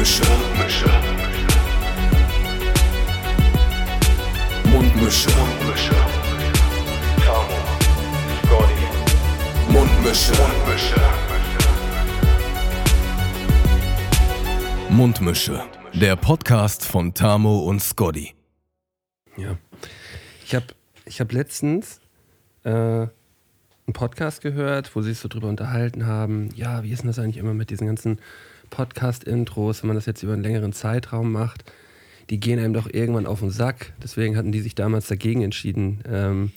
Mundmische. Mundmische. Mundmische. Tamo. Scotty. Mundmische. Mundmische. Mundmische. Der Podcast von Tamo und Scotty. Ja. Ich habe ich hab letztens äh, einen Podcast gehört, wo sie sich so drüber unterhalten haben. Ja, wie ist denn das eigentlich immer mit diesen ganzen Podcast-Intros, wenn man das jetzt über einen längeren Zeitraum macht? Die gehen einem doch irgendwann auf den Sack. Deswegen hatten die sich damals dagegen entschieden, ähm,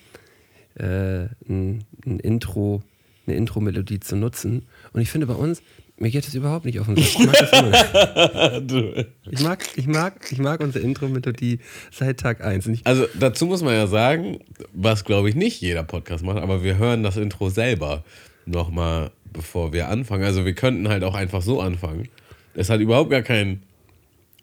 äh, ein, ein Intro, eine Intro-Melodie zu nutzen. Und ich finde bei uns, mir geht das überhaupt nicht auf den Sack. Ich mag das immer. Ich mag, ich mag, ich mag unsere Intro-Melodie seit Tag 1. Und ich, Also dazu muss man ja sagen, was glaube ich nicht jeder Podcast macht, aber wir hören das Intro selber nochmal, bevor wir anfangen. Also wir könnten halt auch einfach so anfangen. Es hat überhaupt gar keinen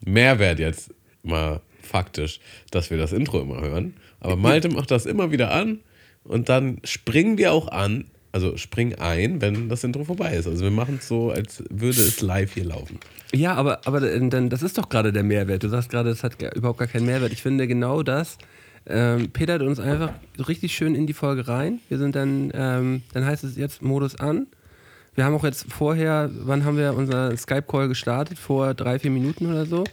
Mehrwert jetzt mal faktisch, dass wir das Intro immer hören. Aber Malte macht das immer wieder an und dann springen wir auch an, also springen ein, wenn das Intro vorbei ist. Also wir machen es so, als würde es live hier laufen. Ja, aber, aber dann, das ist doch gerade der Mehrwert. Du sagst gerade, es hat überhaupt gar keinen Mehrwert. Ich finde genau das. Ähm, Peter hat uns einfach so richtig schön in die Folge rein. Wir sind dann, ähm, dann heißt es jetzt Modus an. Wir haben auch jetzt vorher, wann haben wir unser Skype-Call gestartet? Vor drei, vier Minuten oder so.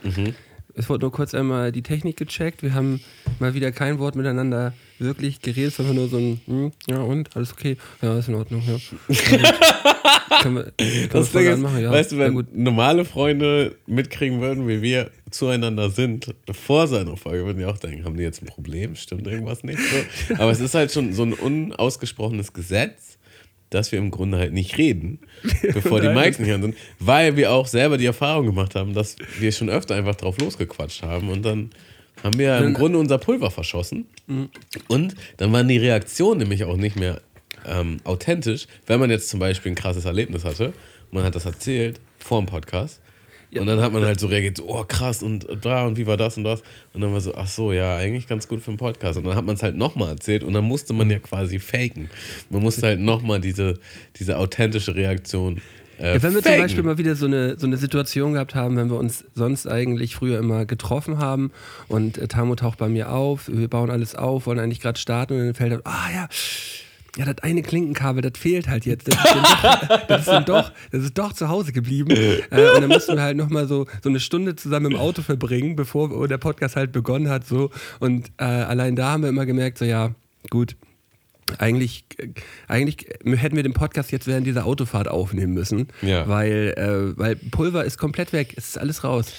Es wurde nur kurz einmal die Technik gecheckt. Wir haben mal wieder kein Wort miteinander wirklich geredet, sondern nur so ein, hm, ja und, alles okay, ja, ist in Ordnung, ja. wir, können wir Das Ding ist, ja. weißt du, ja, wenn gut. normale Freunde mitkriegen würden, wie wir zueinander sind, vor seiner Folge, würden die auch denken, haben die jetzt ein Problem? Stimmt irgendwas nicht? So. Aber es ist halt schon so ein unausgesprochenes Gesetz, dass wir im Grunde halt nicht reden, bevor die. Mikes nicht an sind, weil wir auch selber die Erfahrung gemacht haben, dass wir schon öfter einfach drauf losgequatscht haben und dann haben wir im Grunde unser Pulver verschossen. Und dann waren die Reaktionen nämlich auch nicht mehr ähm, authentisch, wenn man jetzt zum Beispiel ein krasses Erlebnis hatte, man hat das erzählt vor dem Podcast. Ja. Und dann hat man halt so reagiert, so, oh krass, und da und wie war das und das. Und dann war so, ach so, ja, eigentlich ganz gut für einen Podcast. Und dann hat man es halt nochmal erzählt und dann musste man ja quasi faken. Man musste halt nochmal diese, diese authentische Reaktion. Äh, Ja, wenn wir faken. zum Beispiel mal wieder so eine, so eine Situation gehabt haben, wenn wir uns sonst eigentlich früher immer getroffen haben und äh, Tamo taucht bei mir auf, wir bauen alles auf, wollen eigentlich gerade starten und dann fällt halt, ah ja, ja, das eine Klinkenkabel, das fehlt halt jetzt. Das ist dann doch, das ist, dann doch, das ist doch zu Hause geblieben. Äh, und dann mussten wir halt nochmal so, so eine Stunde zusammen im Auto verbringen, bevor der Podcast halt begonnen hat. So. Und äh, allein da haben wir immer gemerkt, so ja, gut, eigentlich, eigentlich hätten wir den Podcast jetzt während dieser Autofahrt aufnehmen müssen, Ja. weil, äh, weil Pulver ist komplett weg, es ist alles raus.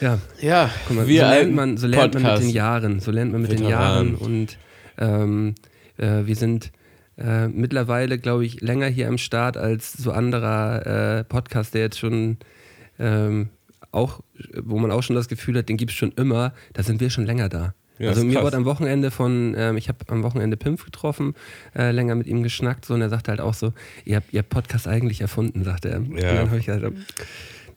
Ja, Ja, guck mal, so, lernt man, so lernt man mit Podcast- den Jahren, so lernt man mit den Veteranen. Jahren und ähm, äh, wir sind äh, mittlerweile, glaube ich, länger hier am Start als so anderer äh, Podcast, der jetzt schon ähm, auch, wo man auch schon das Gefühl hat, den gibt es schon immer, da sind wir schon länger da. Ja, also mir krass. wurde am Wochenende von, ähm, ich habe am Wochenende Pimpf getroffen, äh, länger mit ihm geschnackt so und er sagte halt auch so, ihr habt, ihr habt Podcast eigentlich erfunden, sagte er. Und dann habe ich gesagt,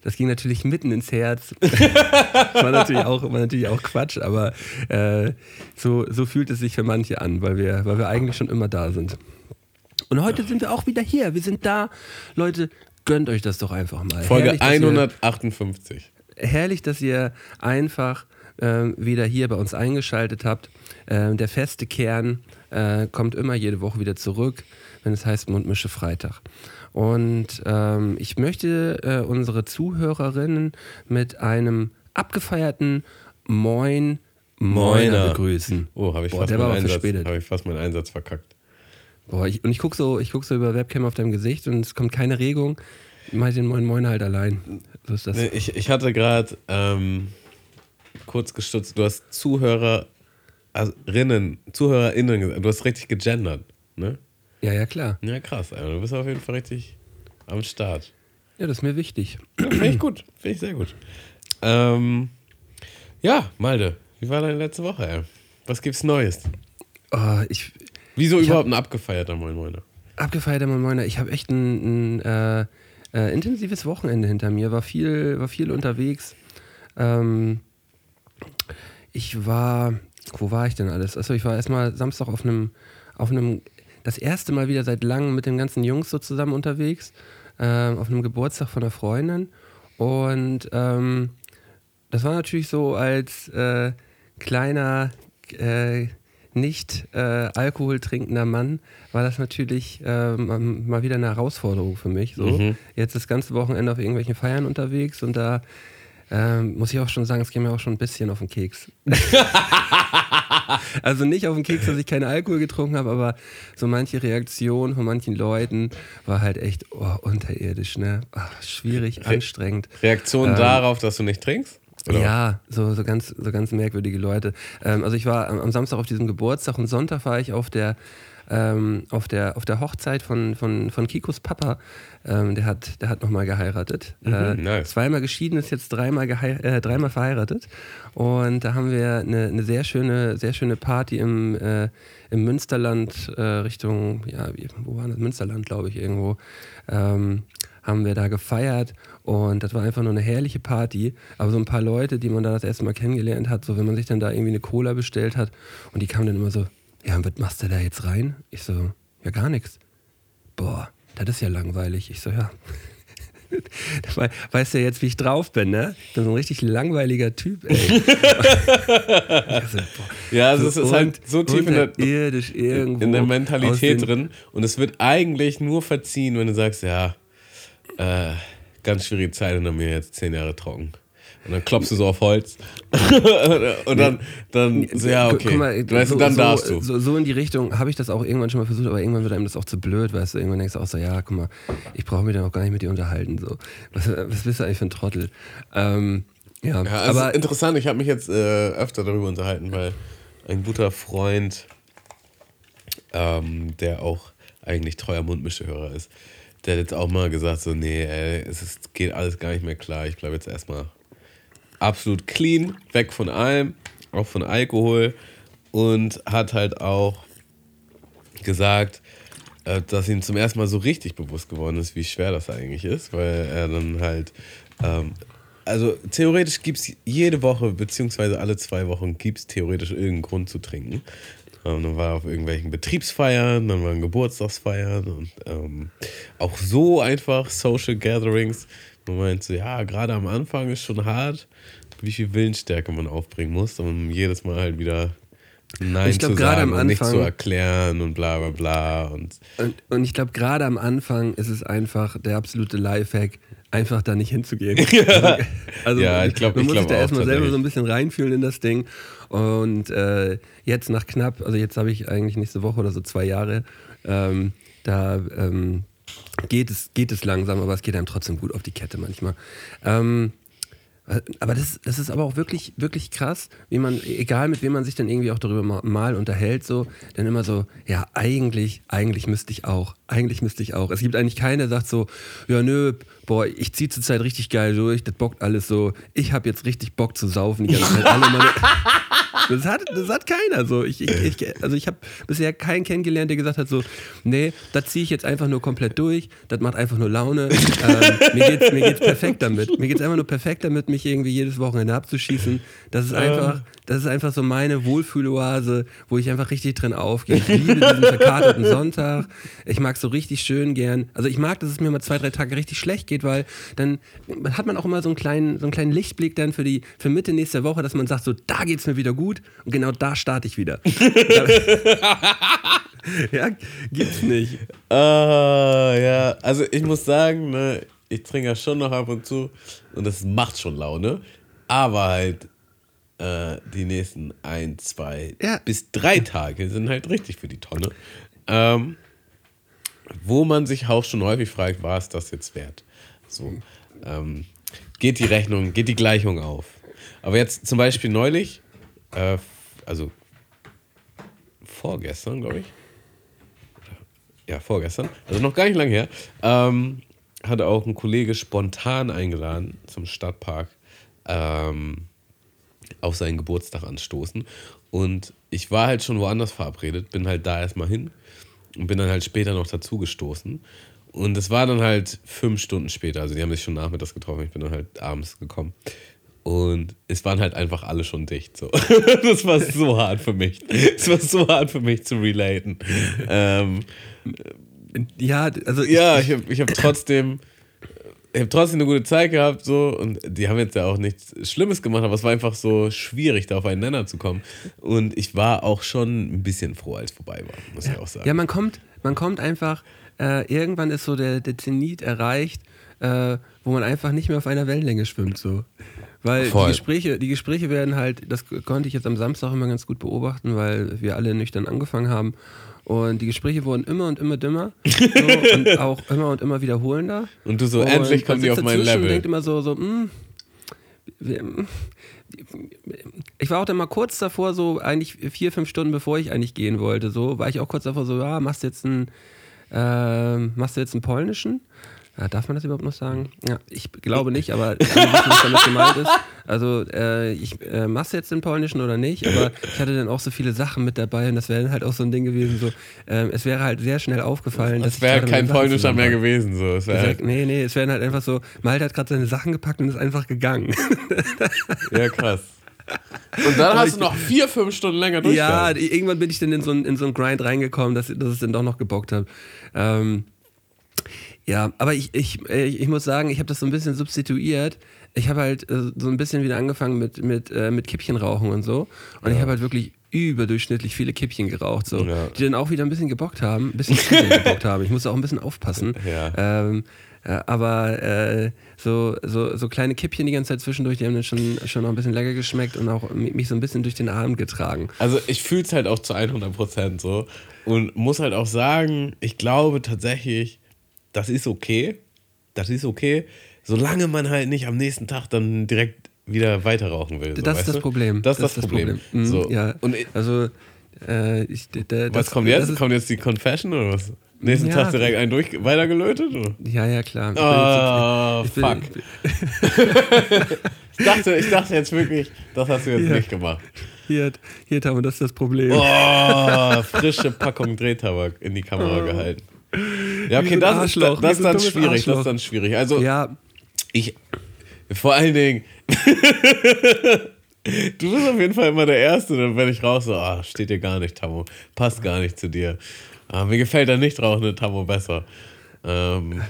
das ging natürlich mitten ins Herz. war, natürlich auch, war natürlich auch Quatsch, aber äh, so, so fühlt es sich für manche an, weil wir, weil wir eigentlich schon immer da sind. Und heute sind wir auch wieder hier. Wir sind da. Leute, gönnt euch das doch einfach mal. Folge Herrlich, dass ihr- 158. herrlich, dass ihr einfach ähm, wieder hier bei uns eingeschaltet habt. Ähm, der feste Kern äh, kommt immer jede Woche wieder zurück, wenn es heißt Mundmische Freitag. Und ähm, ich möchte äh, unsere Zuhörerinnen mit einem abgefeierten Moin Moiner Moiner. begrüßen. Oh, habe ich, Boah, fast meinen Einsatz- hab ich fast meinen Einsatz verkackt. Boah, ich, und ich gucke so, ich guck so über Webcam auf deinem Gesicht und es kommt keine Regung. Mach den Moin Moiner halt allein. So ist das. Nee, ich, ich hatte gerade ähm, kurz gestutzt. Du hast Zuhörerinnen, ZuhörerInnen gesagt. Du hast richtig gegendert, ne? Ja, ja, klar. Ja, krass, Alter. Du bist auf jeden Fall richtig am Start. Ja, das ist mir wichtig. Ja, Finde ich gut. Finde ich sehr gut. Ähm, ja, Malde, wie war deine letzte Woche, ey? Was gibt's Neues? Oh, ich, Wieso Ich überhaupt ein abgefeierter Moin Moiner? abgefeierter Moin Moiner. Ich habe echt ein, ein äh, äh, intensives Wochenende hinter mir. War viel, war viel unterwegs. Ähm, ich war, wo war ich denn alles? Achso, ich war erstmal Samstag auf einem, auf einem, das erste Mal wieder seit langem mit den ganzen Jungs so zusammen unterwegs, ähm, auf einem Geburtstag von einer Freundin. Und ähm, das war natürlich so als äh, kleiner, äh, nicht äh, Alkohol trinkender Mann, war das natürlich äh, mal- mal wieder eine Herausforderung für mich. So. Mhm. Jetzt das ganze Wochenende auf irgendwelchen Feiern unterwegs und da ähm, muss ich auch schon sagen, es geht mir auch schon ein bisschen auf den Keks. also nicht auf den Keks, dass ich keinen Alkohol getrunken habe, aber so manche Reaktion von manchen Leuten war halt echt oh, unterirdisch, ne? Ach, schwierig, anstrengend. Reaktion Ähm, darauf, dass du nicht trinkst? Oder? Ja, so, so, ganz, so ganz merkwürdige Leute. Ähm, also ich war am, am Samstag auf diesem Geburtstag und Sonntag war ich auf der, ähm, auf der, auf der Hochzeit von, von, von Kikos Papa. Ähm, der hat, der hat nochmal geheiratet. äh, Mhm, nice. Zweimal geschieden, ist jetzt dreimal, äh, dreimal verheiratet. Und da haben wir eine, eine sehr schöne, sehr schöne Party im, äh, im Münsterland äh, Richtung, ja, wo war das? Münsterland, glaube ich, irgendwo. Ähm, haben wir da gefeiert und das war einfach nur eine herrliche Party. Aber so ein paar Leute, die man da das erste Mal kennengelernt hat, so wenn man sich dann da irgendwie eine Cola bestellt hat und die kamen dann immer so, ja, und was machst du da jetzt rein? Ich so, ja, gar nichts. Boah, das ist ja langweilig. Ich so, ja. We- Weißt du jetzt, wie ich drauf bin, ne? Ich bin so ein richtig langweiliger Typ, ey. So, boah. Ja, also es ist halt so tief in der, in der Mentalität drin und es wird eigentlich nur verziehen, wenn du sagst, ja, äh, ganz schwierige Zeit hinter mir, jetzt zehn Jahre trocken. Und dann klopfst du so auf Holz. und dann, dann so, ja, okay. Mal, du weißt, so, dann so, darfst du. So, so in die Richtung habe ich das auch irgendwann schon mal versucht, aber irgendwann wird einem das auch zu blöd, weißt du. Irgendwann denkst du auch so, ja, guck mal, ich brauche mich dann auch gar nicht mit dir unterhalten. So. Was, was bist du eigentlich für ein Trottel? Ähm, ja, Ja, also aber interessant, ich habe mich jetzt äh, öfter darüber unterhalten, weil ein guter Freund, ähm, der auch eigentlich treuer Mundmischehörer ist, der hat jetzt auch mal gesagt, so, nee, ey, es ist, geht alles gar nicht mehr klar, ich bleibe jetzt erstmal absolut clean, weg von allem, auch von Alkohol und hat halt auch gesagt, äh, dass ihm zum ersten Mal so richtig bewusst geworden ist, wie schwer das eigentlich ist, weil er dann halt, ähm, also theoretisch gibt es jede Woche, beziehungsweise alle zwei Wochen, gibt es theoretisch irgendeinen Grund zu trinken. Ähm, dann war er auf irgendwelchen Betriebsfeiern, dann waren Geburtstagsfeiern und ähm, auch so einfach Social Gatherings. Man meint so, ja, gerade am Anfang ist schon hart, wie viel Willensstärke man aufbringen muss, um jedes Mal halt wieder Nein Ich glaub, zu gerade sagen am und nicht Anfang- zu erklären und bla bla bla. Und Und, und ich glaube, gerade am Anfang ist es einfach der absolute Lifehack, einfach da nicht hinzugehen. Also, also Ja, ich glaub- man ich muss glaub sich da erstmal selber so ein bisschen reinfühlen in das Ding. Und äh, jetzt nach knapp, also jetzt habe ich eigentlich nächste Woche oder so zwei Jahre, ähm, da ähm, geht, es, geht es langsam, aber es geht einem trotzdem gut auf die Kette manchmal. Ähm, aber das, das ist aber auch wirklich, wirklich krass, wie man, egal mit wem man sich dann irgendwie auch darüber mal, mal unterhält, so, dann immer so, ja, eigentlich, eigentlich müsste ich auch, eigentlich müsste ich auch. Es gibt eigentlich keinen, der sagt so, ja, nö, boah, ich ziehe zurzeit richtig geil durch, das bockt alles so, ich habe jetzt richtig Bock zu saufen, die ganze Zeit alle meine. Das hat, das hat keiner so. Ich, ich, ich, also ich habe bisher keinen kennengelernt, der gesagt hat so, nee, das ziehe ich jetzt einfach nur komplett durch, das macht einfach nur Laune. ähm, mir, geht's, mir geht's perfekt damit. Mir geht's einfach nur perfekt damit, mich irgendwie jedes Wochenende abzuschießen. Das ist einfach, das ist einfach so meine Wohlfühloase, wo ich einfach richtig drin aufgehe. Ich liebe diesen verkaterten Sonntag. Ich mag so richtig schön gern. Also ich mag, dass es mir mal zwei, drei Tage richtig schlecht geht, weil dann hat man auch immer so einen kleinen, so einen kleinen Lichtblick dann für die, für Mitte nächster Woche, dass man sagt so, da geht's mir wieder gut und genau da starte ich wieder. ja, gibt's nicht. Ah, ja, also ich muss sagen, ne, ich trinke ja schon noch ab und zu und das macht schon Laune. Aber halt äh, die nächsten ein, zwei Ja. bis drei Tage sind halt richtig für die Tonne. Ähm, wo man sich auch schon häufig fragt, war es das jetzt wert? So, ähm, geht die Rechnung, geht die Gleichung auf? Aber jetzt zum Beispiel neulich, äh, also vorgestern, glaube ich, ja, vorgestern, also noch gar nicht lange her, ähm, hatte auch ein Kollege spontan eingeladen zum Stadtpark ähm, auf seinen Geburtstag anstoßen. Und ich war halt schon woanders verabredet, bin halt da erstmal hin und bin dann halt später noch dazu gestoßen. Und es war dann halt fünf Stunden später, also die haben sich schon nachmittags getroffen, ich bin dann halt abends gekommen. Und es waren halt einfach alle schon dicht. So. Das war so hart für mich. Es war so hart für mich zu relaten. Ähm, Ja, also ja, ich habe ich hab trotzdem ich habe trotzdem eine gute Zeit gehabt, so, und die haben jetzt ja auch nichts Schlimmes gemacht, aber es war einfach so schwierig, da auf einen Nenner zu kommen. Und ich war auch schon ein bisschen froh, als es vorbei war, muss ich auch sagen. Ja, man kommt, man kommt einfach, äh, irgendwann ist so der, der Zenit erreicht, äh, wo man einfach nicht mehr auf einer Wellenlänge schwimmt, so. Weil Voll. die Gespräche, die Gespräche werden halt, das konnte ich jetzt am Samstag immer ganz gut beobachten, weil wir alle nüchtern angefangen haben. Und die Gespräche wurden immer und immer dümmer so, und auch immer und immer wiederholender. Und du so, endlich kommen die auf mein dazwischen und Level. denkt immer so, so, hm, wir- ich war auch dann mal kurz davor, so eigentlich vier, fünf Stunden bevor ich eigentlich gehen wollte, so war ich auch kurz davor, so, ja, machst du jetzt einen, ähm, machst du jetzt einen polnischen? Ja, darf man das überhaupt noch sagen? Ja, ich glaube nicht, aber alle wissen, was damit gemeint ist. Also, äh, ich äh, machst du jetzt den polnischen oder nicht? Aber ich hatte dann auch so viele Sachen mit dabei und das wäre dann halt auch so ein Ding gewesen, so, ähm, es wäre halt sehr schnell aufgefallen, dass Es wäre kein polnischer mehr gewesen, so. Es wär halt, nee, nee, es wären halt einfach so, Malte hat gerade seine Sachen gepackt und ist einfach gegangen. ja, krass. Und dann hast du noch vier, fünf Stunden länger ja, durchgehalten. irgendwann bin ich dann in so einen in so einen Grind reingekommen, dass, dass es dann doch noch gebockt hat. Ähm, ja, aber ich, ich, ich muss sagen, ich habe das so ein bisschen substituiert. Ich habe halt äh, so ein bisschen wieder angefangen mit, mit, äh, mit Kippchen rauchen und so. Und ich habe halt wirklich überdurchschnittlich viele Kippchen geraucht, so, Ja. die dann auch wieder ein bisschen gebockt haben, ein bisschen gebockt haben. Ich musste auch ein bisschen aufpassen. Ja. Ähm, äh, aber äh, so, so, so kleine Kippchen die ganze Zeit zwischendurch, die haben dann schon, schon noch ein bisschen lecker geschmeckt und auch mi- mich so ein bisschen durch den Abend getragen. Also ich fühle es halt auch zu 100% so und muss halt auch sagen, ich glaube tatsächlich, das ist okay, das ist okay, solange man halt nicht am nächsten Tag dann direkt wieder weiter rauchen will. So, das ist das? Problem. Das ist das, Problem. Mhm, So. ja. Und also, äh, ich, d- d- was das, kommt jetzt? Das ist, kommt jetzt die Confession oder was? Nächsten Ja. Tag direkt einen durch weitergelötet? Oder? ja, ja, klar. Oh, Ich bin fuck. ich bin- Ich dachte, ich dachte jetzt wirklich, das hast du jetzt Ja. nicht gemacht. Hier, hier, Tamo, das ist das Problem. Oh, frische Packung Drehtabak in die Kamera gehalten. Ja, okay, das ist, das wie ist dann schwierig. Das Arschloch. ist dann schwierig. Also, Ja, ich. Vor allen Dingen. du bist auf jeden Fall immer der Erste, dann wenn ich raus so, ah, steht dir gar nicht, Tammo. Passt gar nicht zu dir. Ah, mir gefällt der nicht rauchende Tammo besser. Ähm,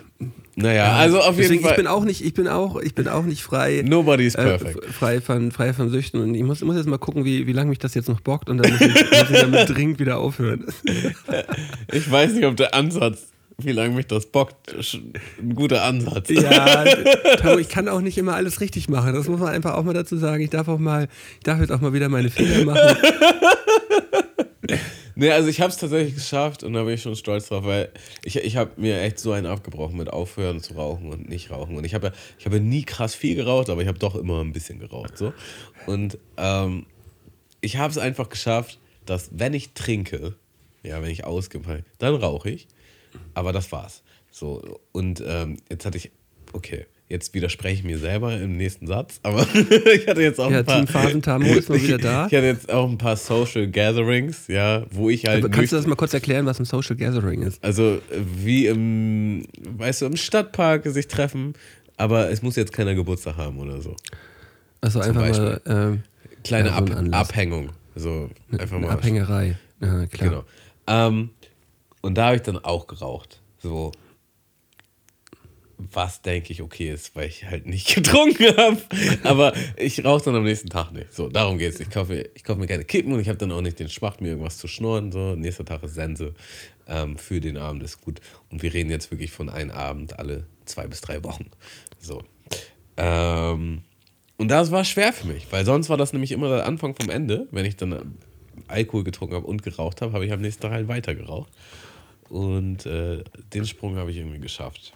naja, also auf jeden deswegen, Fall. ich bin auch nicht, ich bin auch, ich bin auch nicht frei. Nobody is äh, perfect. f- frei, von, frei von Süchten und ich muss, muss jetzt mal gucken, wie, wie lange mich das jetzt noch bockt und dann muss ich, muss ich damit dringend wieder aufhören. Ich weiß nicht, ob der Ansatz, wie lange mich das bockt, ist ein guter Ansatz. Ja, Tamo, ich kann auch nicht immer alles richtig machen. Das muss man einfach auch mal dazu sagen. Ich darf auch mal, ich darf jetzt auch mal wieder meine Fehler machen. Nee, also ich habe es tatsächlich geschafft und da bin ich schon stolz drauf, weil ich, ich habe mir echt so einen abgebrochen mit aufhören zu rauchen und nicht rauchen. Und ich habe ja, ich habe ja nie krass viel geraucht, aber ich habe doch immer ein bisschen geraucht. So. Und ähm, ich habe es einfach geschafft, dass wenn ich trinke, ja, wenn ich ausgebe, dann rauche ich. Aber das war's. So, und ähm, jetzt hatte ich, okay, jetzt widerspreche ich mir selber im nächsten Satz, aber ich hatte jetzt auch Ja, ein paar. Team Phasentamo ist mal wieder da. Ich hatte jetzt auch ein paar Social Gatherings, ja, wo ich halt. Aber kannst du das mal kurz erklären, was ein Social Gathering ist? also äh, wie im, weißt du, im Stadtpark sich treffen, aber es muss jetzt keiner Geburtstag haben oder so. Also einfach mal ähm, Kleine Ja, so Ab. Abhängung. So einfach mal. Abhängerei. Ja, klar. Genau. Ähm, und da habe ich dann auch geraucht. So. Was denke ich okay ist, weil ich halt nicht getrunken habe. Aber ich rauche dann am nächsten Tag nicht. So, darum geht's. Ich kaufe, ich kaufe mir keine Kippen und ich habe dann auch nicht den Schmacht, mir irgendwas zu schnurren. So, nächster Tag ist Sense. Ähm, für den Abend ist gut. Und wir reden jetzt wirklich von einem Abend alle zwei bis drei Wochen. So. Ähm, und das war schwer für mich, weil sonst war das nämlich immer der Anfang vom Ende. Wenn ich dann Alkohol getrunken habe und geraucht habe, habe ich am nächsten Tag halt weiter geraucht. Und äh, den Sprung habe ich irgendwie geschafft.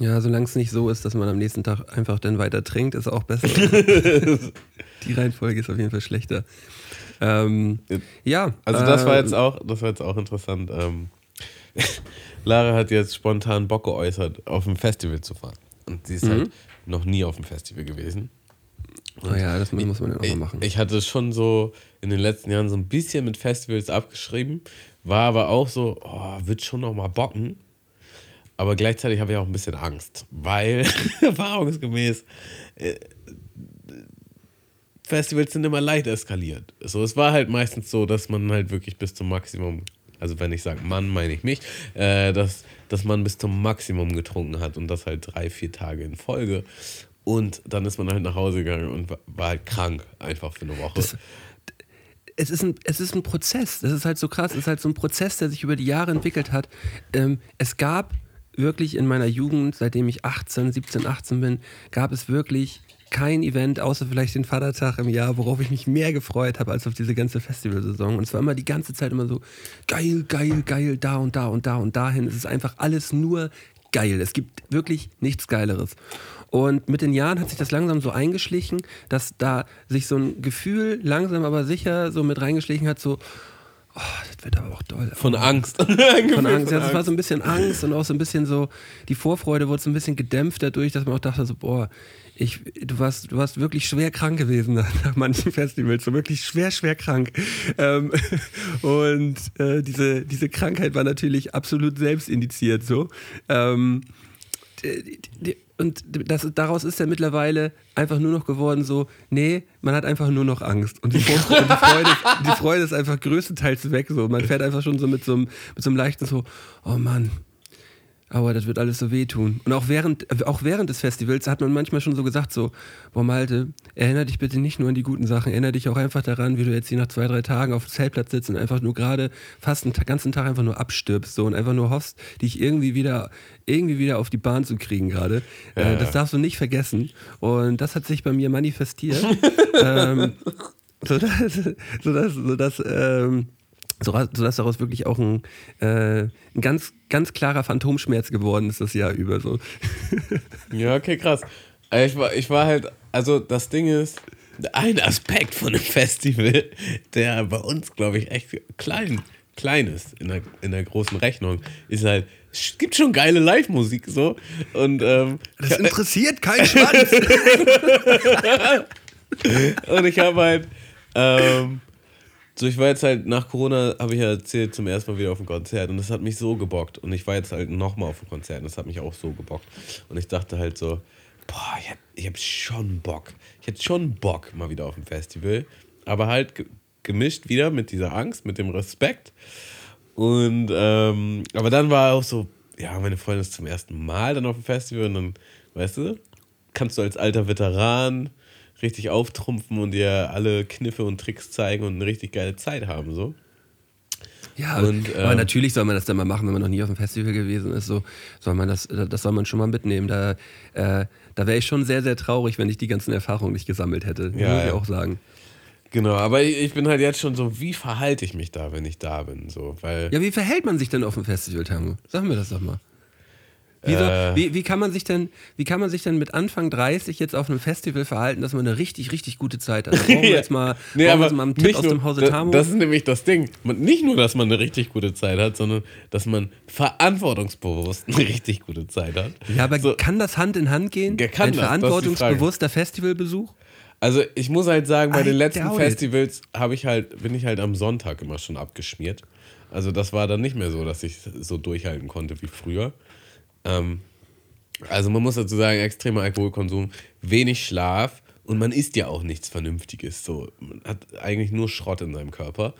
Ja, solange es nicht so ist, dass man am nächsten Tag einfach dann weiter trinkt, ist auch besser. Die Reihenfolge ist auf jeden Fall schlechter. Ähm, ja. Also das war ähm, jetzt auch, das war jetzt auch interessant. Ähm, Lara hat jetzt spontan Bock geäußert, auf ein Festival zu fahren. Und sie ist Mhm. halt noch nie auf dem Festival gewesen. Oh ja, das muss man dann auch mal machen. Ich hatte schon so in den letzten Jahren so ein bisschen mit Festivals abgeschrieben, war aber auch so, oh, wird schon noch mal bocken. Aber gleichzeitig habe ich auch ein bisschen Angst, weil erfahrungsgemäß äh, Festivals sind immer leicht eskaliert. So, es war halt meistens so, dass man halt wirklich bis zum Maximum also wenn ich sage Mann, meine ich mich, äh, dass, dass man bis zum Maximum getrunken hat und das halt drei, vier Tage in Folge. Und dann ist man halt nach Hause gegangen und war- halt krank, einfach für eine Woche. Das- es ist, ein, es ist ein Prozess. Das ist halt so krass. Es ist halt so ein Prozess, der sich über die Jahre entwickelt hat. Ähm, es gab wirklich in meiner Jugend, seitdem ich 18, 17, 18 bin, gab es wirklich kein Event, außer vielleicht den Vatertag im Jahr, worauf ich mich mehr gefreut habe als auf diese ganze Festivalsaison. Und es war immer die ganze Zeit immer so geil, geil, geil, da und da und da und dahin. Es ist einfach alles nur geil. Es gibt wirklich nichts Geileres. Und mit den Jahren hat sich das langsam so eingeschlichen, dass da sich so ein Gefühl langsam aber sicher so mit reingeschlichen hat, so, oh, das wird aber auch doll. Von Angst. Von Angst. Ja, es war so ein bisschen Angst und auch so ein bisschen so, die Vorfreude wurde so ein bisschen gedämpft dadurch, dass man auch dachte, so, boah, ich, du, warst, du warst wirklich schwer krank gewesen nach, nach manchen Festivals, so wirklich schwer, schwer krank. Ähm, und äh, diese, diese Krankheit war natürlich absolut selbst indiziert so. Ähm, die- die- und das, daraus ist ja mittlerweile einfach nur noch geworden so, nee, man hat einfach nur noch Angst. Und die, Vorfreude, und die, Freude, ist, die Freude ist einfach größtenteils weg. So. Man fährt einfach schon so mit so einem, mit so einem leichten so, oh Mann, aber das wird alles so wehtun. Und auch während, äh, auch während des Festivals hat man manchmal schon so gesagt, so, boah Malte, erinnere dich bitte nicht nur an die guten Sachen, erinnere dich auch einfach daran, wie du jetzt hier nach zwei, drei Tagen auf dem Zeltplatz sitzt und einfach nur gerade fast einen ta- ganzen Tag einfach nur abstirbst so, und einfach nur hoffst, dich irgendwie wieder, irgendwie wieder auf die Bahn zu kriegen gerade. Äh, das darfst du nicht vergessen. Und das hat sich bei mir manifestiert. ähm, sodass, sodass, sodass, ähm, so, sodass daraus wirklich auch ein, äh, ein ganz, ganz klarer Phantomschmerz geworden ist das Jahr über. So. Ja, okay, krass. Äh, Ich war, ich war halt, also das Ding ist, ein Aspekt von dem Festival, der bei uns, glaube ich, echt klein, klein ist in der, in der großen Rechnung, ist halt, es gibt schon geile Live-Musik so. Und, ähm, Das interessiert keinen Schwanz. und ich habe halt, ähm, so ich war jetzt halt nach Corona, habe ich ja erzählt, zum ersten Mal wieder auf ein Konzert und das hat mich so gebockt. Und ich war jetzt halt nochmal auf ein Konzert und das hat mich auch so gebockt. Und ich dachte halt so, boah, ich hab, ich hab schon Bock. Ich hätte schon Bock mal wieder auf ein Festival. Aber halt ge gemischt wieder mit dieser Angst, mit dem Respekt. Und, ähm, aber dann war auch so, ja, meine Freundin ist zum ersten Mal dann auf dem Festival und dann, weißt du, kannst du als alter Veteran richtig auftrumpfen und dir alle Kniffe und Tricks zeigen und eine richtig geile Zeit haben, so. Ja, Und, aber ähm, natürlich soll man das dann mal machen, wenn man noch nie auf dem Festival gewesen ist. So soll man das, das soll man schon mal mitnehmen. Da, äh, da wäre ich schon sehr, sehr traurig, wenn ich die ganzen Erfahrungen nicht gesammelt hätte. Ja, muss ich ja. auch sagen. Genau, aber ich ich bin halt jetzt schon so, wie verhalte ich mich da, wenn ich da bin, so, weil... Ja, wie verhält man sich denn auf dem Festival, Tango? Sag mir das doch mal. Wie, Äh. wie, wie, kann man sich denn, wie kann man sich denn mit Anfang 30 jetzt auf einem Festival verhalten, dass man eine richtig, richtig gute Zeit hat? Da brauchen wir jetzt mal, Nee, brauchen aber jetzt mal einen Tipp aus nur, dem Hause Tamo. Das ist nämlich das Ding. Man, nicht nur, dass man eine richtig gute Zeit hat, sondern dass man verantwortungsbewusst eine richtig gute Zeit hat. ja, aber so, kann das Hand in Hand gehen? Kann Ein das, das verantwortungsbewusster Festivalbesuch? Also ich muss halt sagen, bei I den letzten. Festivals habe ich halt, bin ich halt am Sonntag immer schon abgeschmiert. Also das war dann nicht mehr so, dass ich so durchhalten konnte wie früher. Ähm, also man muss dazu sagen, extremer Alkoholkonsum, wenig Schlaf und man isst ja auch nichts Vernünftiges. So, man hat eigentlich nur Schrott in seinem Körper.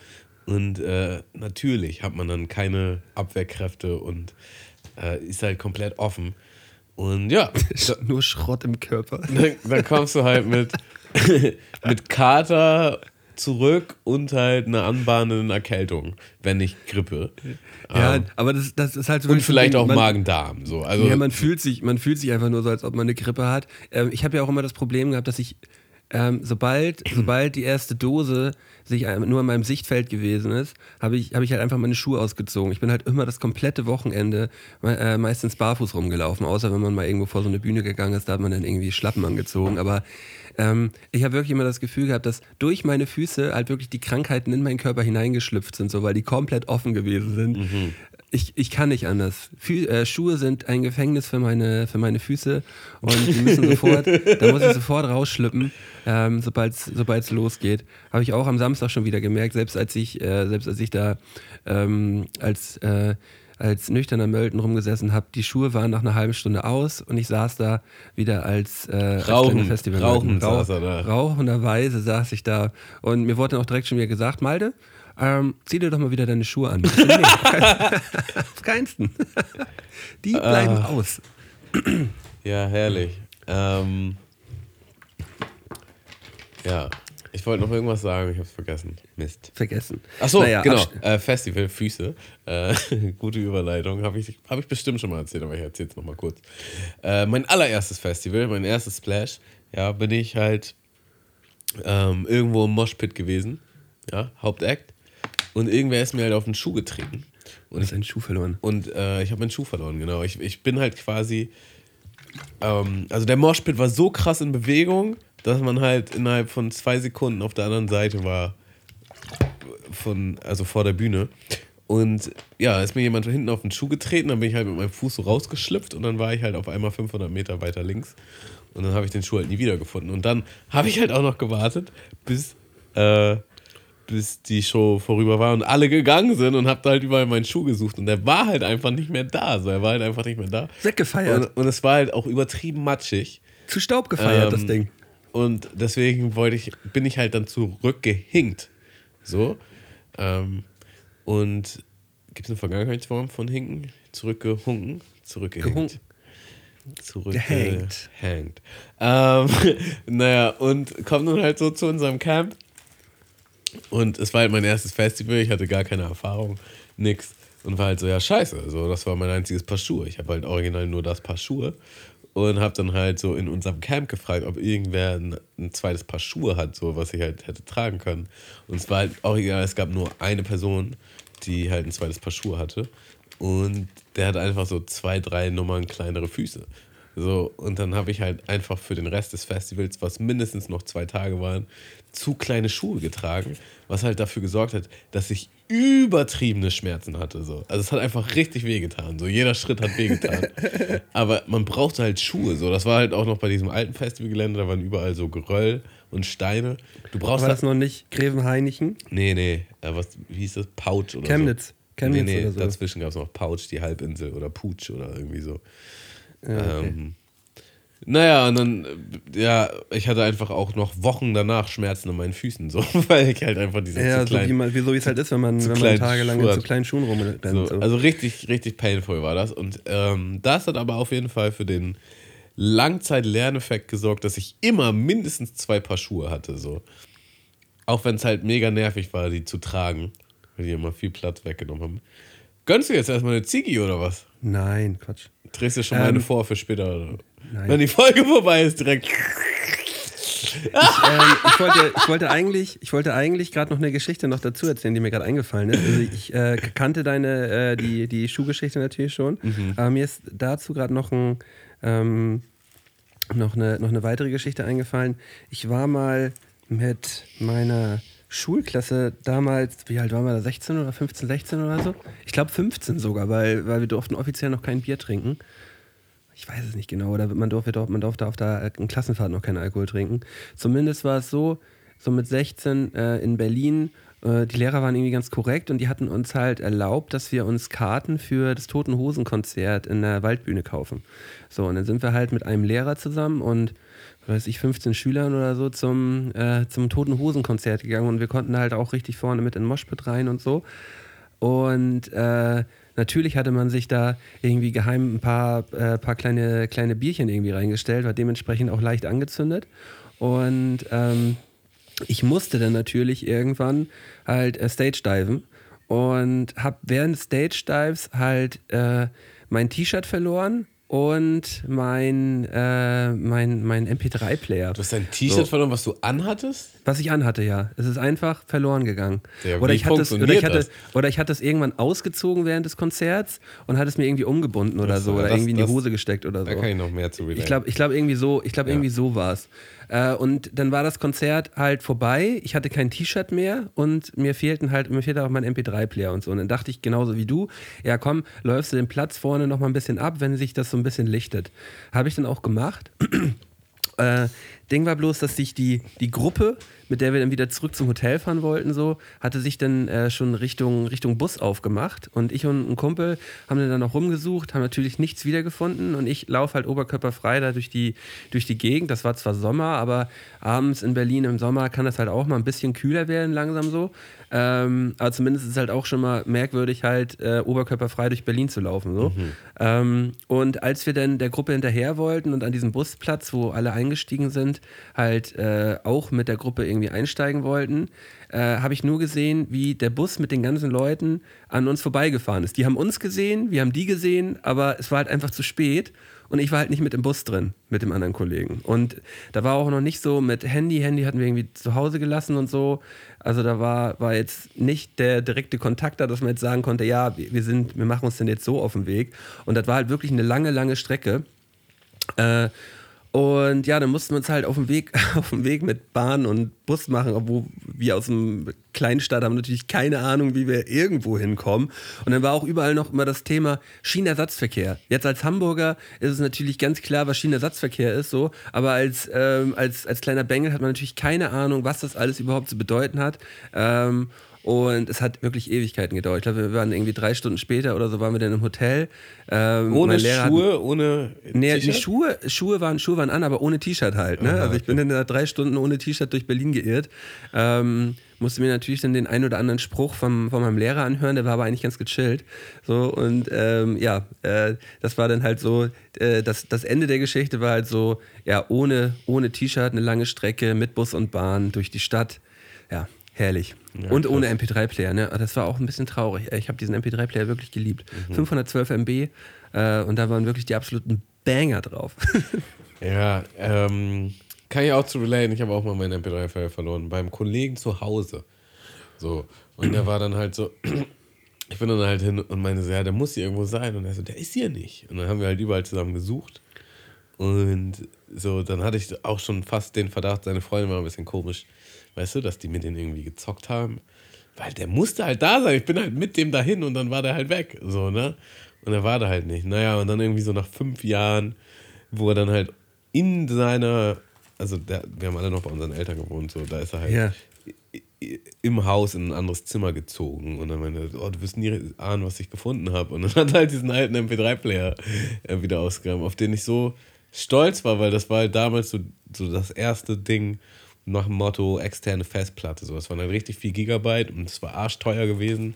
Und äh, natürlich hat man dann keine Abwehrkräfte und äh, ist halt komplett offen. Und ja, Nur Schrott im Körper. dann, dann kommst du halt mit, mit Kater zurück und halt einer anbahnenden Erkältung, wenn nicht Grippe. Ja, Ähm, aber das, das ist halt so und vielleicht Ding, auch Magen-Darm. So. Also, Ja, man fühlt sich, man fühlt sich einfach nur so, als ob man eine Grippe hat. Ähm, ich habe ja auch immer das Problem gehabt, dass ich, ähm, sobald, sobald die erste Dose sich nur in meinem Sichtfeld gewesen ist, habe ich, hab ich halt einfach meine Schuhe ausgezogen. Ich bin halt immer das komplette Wochenende äh, meistens barfuß rumgelaufen, außer wenn man mal irgendwo vor so eine Bühne gegangen ist, da hat man dann irgendwie Schlappen angezogen. Aber ähm, ich habe wirklich immer das Gefühl gehabt, dass durch meine Füße halt wirklich die Krankheiten in meinen Körper hineingeschlüpft sind, so weil die komplett offen gewesen sind. Ich, ich kann nicht anders. Fü äh, Schuhe sind ein Gefängnis für meine, für meine Füße und die müssen sofort, da muss ich sofort rausschlüppen, ähm, sobald es losgeht. Habe ich auch am Samstag schon wieder gemerkt, selbst als ich, äh, selbst als ich da ähm, als, äh, als nüchterner Mölten rumgesessen habe, die Schuhe waren nach einer halben Stunde aus und ich saß da wieder als, äh, Rauchen- Festival. rauchend Rauch, saß er da. Rauchenderweise saß ich da und mir wurde dann auch direkt schon wieder gesagt, Malde, ähm, zieh dir doch mal wieder deine Schuhe an. Nee, auf, keinen, auf keinsten. Die bleiben Ah. aus. Ja, herrlich. Ähm, ja, ich wollte noch irgendwas sagen, ich hab's vergessen. Mist. Vergessen. Achso, Naja, genau. Äh, Festival, Füße. Äh, gute Überleitung. Habe ich, hab ich bestimmt schon mal erzählt, aber ich erzähle es nochmal kurz. Äh, mein allererstes Festival, mein erstes Splash, ja, bin ich halt ähm, irgendwo im Moshpit gewesen. Ja, Hauptakt. Und irgendwer ist mir halt auf den Schuh getreten. Du hast einen Schuh verloren. Und äh, ich habe meinen Schuh verloren, genau. Ich, ich bin halt quasi. Ähm, also der Moshpit war so krass in Bewegung, dass man halt innerhalb von zwei Sekunden auf der anderen Seite war. Von, also vor der Bühne. Und ja, ist mir jemand hinten auf den Schuh getreten, dann bin ich halt mit meinem Fuß so rausgeschlüpft und dann war ich halt auf einmal 500 Meter weiter links. Und dann habe ich den Schuh halt nie wiedergefunden. Und dann habe ich halt auch noch gewartet, bis, äh, bis die Show vorüber war und alle gegangen sind und habe da halt überall meinen Schuh gesucht. Und der war halt einfach nicht mehr da. So, er war halt einfach nicht mehr da. Weggefeiert. Und, und es war halt auch übertrieben matschig. Zu Staub gefeiert, das Ähm, Ding. Und deswegen wollte ich, bin ich halt dann zurückgehinkt. So. Ähm, und gibt es eine Vergangenheitsform von hinken? Zurückgehunken? Zurückgehinkt. Gehunken. Zurück Gehängt. Gehängt. Ähm, naja, und kommt nun halt so zu unserem Camp. Und es war halt mein erstes Festival, ich hatte gar keine Erfahrung, nix. Und war halt so, ja, scheiße. Also, das war mein einziges Paar Schuhe. Ich habe halt original nur das Paar Schuhe. Und habe dann halt so in unserem Camp gefragt, ob irgendwer ein, ein zweites Paar Schuhe hat, so was ich halt hätte tragen können. Und es war halt original, es gab nur eine Person, die halt ein zweites Paar Schuhe hatte. Und der hat einfach so zwei, drei Nummern kleinere Füße. So, und dann habe ich halt einfach für den Rest des Festivals, was mindestens noch zwei Tage waren, zu kleine Schuhe getragen, was halt dafür gesorgt hat, dass ich übertriebene Schmerzen hatte. So. Also es hat einfach richtig wehgetan. So, jeder Schritt hat wehgetan. Aber man brauchte halt Schuhe. So. Das war halt auch noch bei diesem alten Festivalgelände, da waren überall so Geröll und Steine. Du brauchst War das noch nicht Grevenhainichen? Nee, nee. Äh, was, wie hieß das? Pouch oder Chemnitz. so. Chemnitz nee, nee, oder so. dazwischen gab es noch Pouch, die Halbinsel oder Pooch oder irgendwie so. Ähm, naja, und dann, ja, ich hatte einfach auch noch Wochen danach Schmerzen an meinen Füßen, so, weil ich halt einfach diese Ja, zu so kleinen, wie, man, wie so wie es halt ist, wenn man, zu wenn man tagelang in so kleinen Schuhen rumrennt. so, So, Also richtig, richtig painful war das. Und ähm, das hat aber auf jeden Fall für den Langzeit-Lerneffekt gesorgt, dass ich immer mindestens zwei Paar Schuhe hatte. So. Auch wenn es halt mega nervig war, die zu tragen, weil die immer viel Platz weggenommen haben. Gönnst du jetzt erstmal eine Ziggy oder was? Nein, Quatsch. Drehst du schon Ähm, meine vor für später? Oder? nein. Wenn die Folge vorbei ist, direkt. ähm, ich, wollte, ich wollte eigentlich, ich wollte eigentlich gerade noch eine Geschichte noch dazu erzählen, die mir gerade eingefallen ist. Also ich äh, kannte deine, äh, die, die Schuhgeschichte natürlich schon. Aber mir ist dazu gerade noch ein, ähm, noch, eine, noch eine weitere Geschichte eingefallen. Ich war mal mit meiner Schulklasse damals, wie alt waren wir da, 16 oder 15, 16 oder so? Ich glaube 15 sogar, weil, weil wir durften offiziell noch kein Bier trinken. Ich weiß es nicht genau, oder man durfte, man durfte auf der äh, Klassenfahrt noch keinen Alkohol trinken. Zumindest war es so, so mit 16 äh, in Berlin, äh, die Lehrer waren irgendwie ganz korrekt und die hatten uns halt erlaubt, dass wir uns Karten für das Toten Hosen Konzert in der Waldbühne kaufen. So, und dann sind wir halt mit einem Lehrer zusammen und weiß ich, 15 Schülern oder so zum, äh, zum Toten Hosen Konzert gegangen und wir konnten halt auch richtig vorne mit in den Moshpit rein und so. Und äh, natürlich hatte man sich da irgendwie geheim ein paar, äh, paar kleine, kleine Bierchen irgendwie reingestellt, war dementsprechend auch leicht angezündet. Und ähm, ich musste dann natürlich irgendwann halt äh, Stage diven und habe während Stage Dives halt äh, mein T-Shirt verloren und mein, äh, mein, mein MP3-Player. Du hast dein T-Shirt So. verloren, was du anhattest? Was ich anhatte, ja. Es ist einfach verloren gegangen. Ja, oder, ich hatte es, oder, ich hatte, das? oder ich hatte es irgendwann ausgezogen während des Konzerts und hatte es mir irgendwie umgebunden oder Das- so. Oder das- irgendwie in die Hose gesteckt oder Da so. kann ich noch mehr zu relaten. Ich glaube, ich glaub, irgendwie so, ich glaube, Ja. irgendwie so war es. Äh, und dann war das Konzert halt vorbei. Ich hatte kein T-Shirt mehr und mir fehlten halt, mir fehlte auch mein MP3-Player und so. Und dann dachte ich genauso wie du, ja komm, läufst du den Platz vorne noch mal ein bisschen ab, wenn sich das so ein bisschen lichtet. Habe ich dann auch gemacht. Äh, Ding war bloß, dass sich die, die Gruppe, mit der wir dann wieder zurück zum Hotel fahren wollten, so, hatte sich dann äh, schon Richtung, Richtung Bus aufgemacht. Und ich und ein Kumpel haben dann, noch rumgesucht, haben natürlich nichts wiedergefunden. Und ich laufe halt oberkörperfrei da durch die, durch die Gegend. Das war zwar Sommer, aber abends in Berlin im Sommer kann das halt auch mal ein bisschen kühler werden, langsam so. Ähm, aber zumindest ist es halt auch schon mal merkwürdig, halt äh, oberkörperfrei durch Berlin zu laufen. So. Ähm, und als wir dann der Gruppe hinterher wollten und an diesem Busplatz, wo alle eingestiegen sind, halt äh, auch mit der Gruppe irgendwie einsteigen wollten, äh, habe ich nur gesehen, wie der Bus mit den ganzen Leuten an uns vorbeigefahren ist. Die haben uns gesehen, wir haben die gesehen, aber es war halt einfach zu spät. Und ich war halt nicht mit im Bus drin, mit dem anderen Kollegen. Und da war auch noch nicht so mit Handy. Handy hatten wir irgendwie zu Hause gelassen und so. Also da war, war jetzt nicht der direkte Kontakt da, dass man jetzt sagen konnte, ja, wir wir sind, wir machen uns denn jetzt so auf den Weg. Und das war halt wirklich eine lange, lange Strecke. Äh, und ja, dann mussten wir uns halt auf dem Weg, auf dem Weg mit Bahn und Bus machen, obwohl wir aus einem Kleinstadt haben natürlich keine Ahnung, wie wir irgendwo hinkommen. Und dann war auch überall noch immer das Thema Schienenersatzverkehr. Jetzt als Hamburger ist es natürlich ganz klar, was Schienenersatzverkehr ist, so. Aber als, ähm, als, als kleiner Bengel hat man natürlich keine Ahnung, was das alles überhaupt zu bedeuten hat. Ähm, und es hat wirklich Ewigkeiten gedauert. Ich glaube, wir waren irgendwie drei Stunden später oder so, waren wir dann im Hotel. Ähm, Ohne Lehrer hat- Schuhe, ohne. Nee, die T-Shirt? Schuhe, Schuhe, waren, Schuhe waren an, aber ohne T-Shirt halt. Ne? Aha, also ich bin dann da drei Stunden ohne T-Shirt durch Berlin geirrt. Ähm, musste mir natürlich dann den einen oder anderen Spruch vom, von meinem Lehrer anhören, der war aber eigentlich ganz gechillt. So, und ähm, ja, äh, das war dann halt so, äh, das, das Ende der Geschichte war halt so, ja, ohne, ohne T-Shirt, eine lange Strecke mit Bus und Bahn durch die Stadt. Ja, herrlich. und ohne MP3-Player, ne? Das war auch ein bisschen traurig. Ich habe diesen MP3-Player wirklich geliebt. 512 MB äh, und da waren wirklich die absoluten Banger drauf. Ja, ähm, kann ich auch zu relaten. Ich habe auch mal meinen MP3-File verloren. Beim Kollegen zu Hause. So. Und der war dann halt so. Ich bin dann halt hin und meine so, ja, der muss hier irgendwo sein. Und er so, der ist hier nicht. Und dann haben wir halt überall zusammen gesucht. Und so, dann hatte ich auch schon fast den Verdacht, seine Freundin war ein bisschen komisch. Weißt du, dass die mit denen irgendwie gezockt haben. Weil der musste halt da sein. Ich bin halt mit dem dahin und dann war der halt weg. So, ne? Und er war da halt nicht. Naja, und dann irgendwie so nach fünf Jahren, wo er dann halt in seiner, also der, wir haben alle noch bei unseren Eltern gewohnt, so, da ist er halt Ja. im Haus in ein anderes Zimmer gezogen und dann meinte er, oh, du wirst nie ahnen, was ich gefunden habe. Und dann hat er halt diesen alten MP3-Player äh, wieder ausgegraben, auf den ich so stolz war, weil das war halt damals so, so das erste Ding nach dem Motto externe Festplatte. So, das waren halt richtig viel Gigabyte und es war arschteuer gewesen.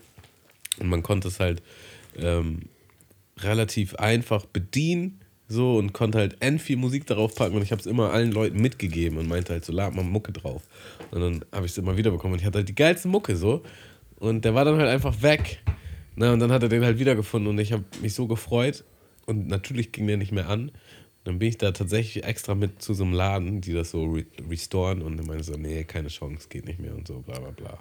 Und man konnte es halt ähm, relativ einfach bedienen so und konnte halt end viel Musik darauf packen und ich habe es immer allen Leuten mitgegeben und meinte halt so, lad mal Mucke drauf. Und dann habe ich es immer wieder bekommen und ich hatte halt die geilste Mucke so und der war dann halt einfach weg. Na, und dann hat er den halt wiedergefunden und ich habe mich so gefreut und natürlich ging der nicht mehr an. Dann bin ich da tatsächlich extra mit zu so einem Laden, die das so re restoren und er meinte so, nee, keine Chance, geht nicht mehr und so, bla bla bla.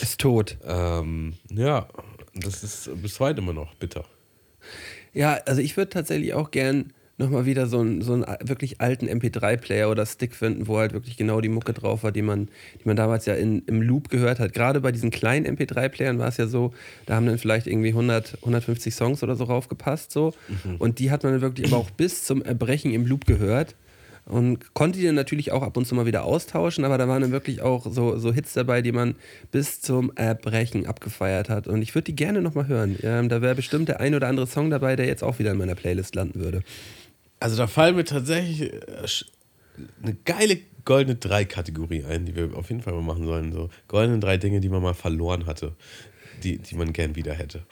Ist tot. Ähm, ja, das ist bis heute immer noch bitter. Ja, also ich würde tatsächlich auch gern nochmal wieder so einen, so einen wirklich alten MP3-Player oder Stick finden, wo halt wirklich genau die Mucke drauf war, die man, die man damals ja in, im Loop gehört hat. Gerade bei diesen kleinen MP3-Playern war es ja so, da haben dann vielleicht irgendwie 100, 150 Songs oder so raufgepasst so und die hat man dann wirklich aber auch bis zum Erbrechen im Loop gehört und konnte die dann natürlich auch ab und zu mal wieder austauschen, aber da waren dann wirklich auch so, so Hits dabei, die man bis zum Erbrechen abgefeiert hat. Und ich würde die gerne nochmal hören. Ähm, da wäre bestimmt der ein oder andere Song dabei, der jetzt auch wieder in meiner Playlist landen würde. Also da fallen mir tatsächlich äh, eine geile goldene Drei-Kategorie ein, die wir auf jeden Fall mal machen sollen. So goldene drei Dinge, die man mal verloren hatte, die, die man gern wieder hätte.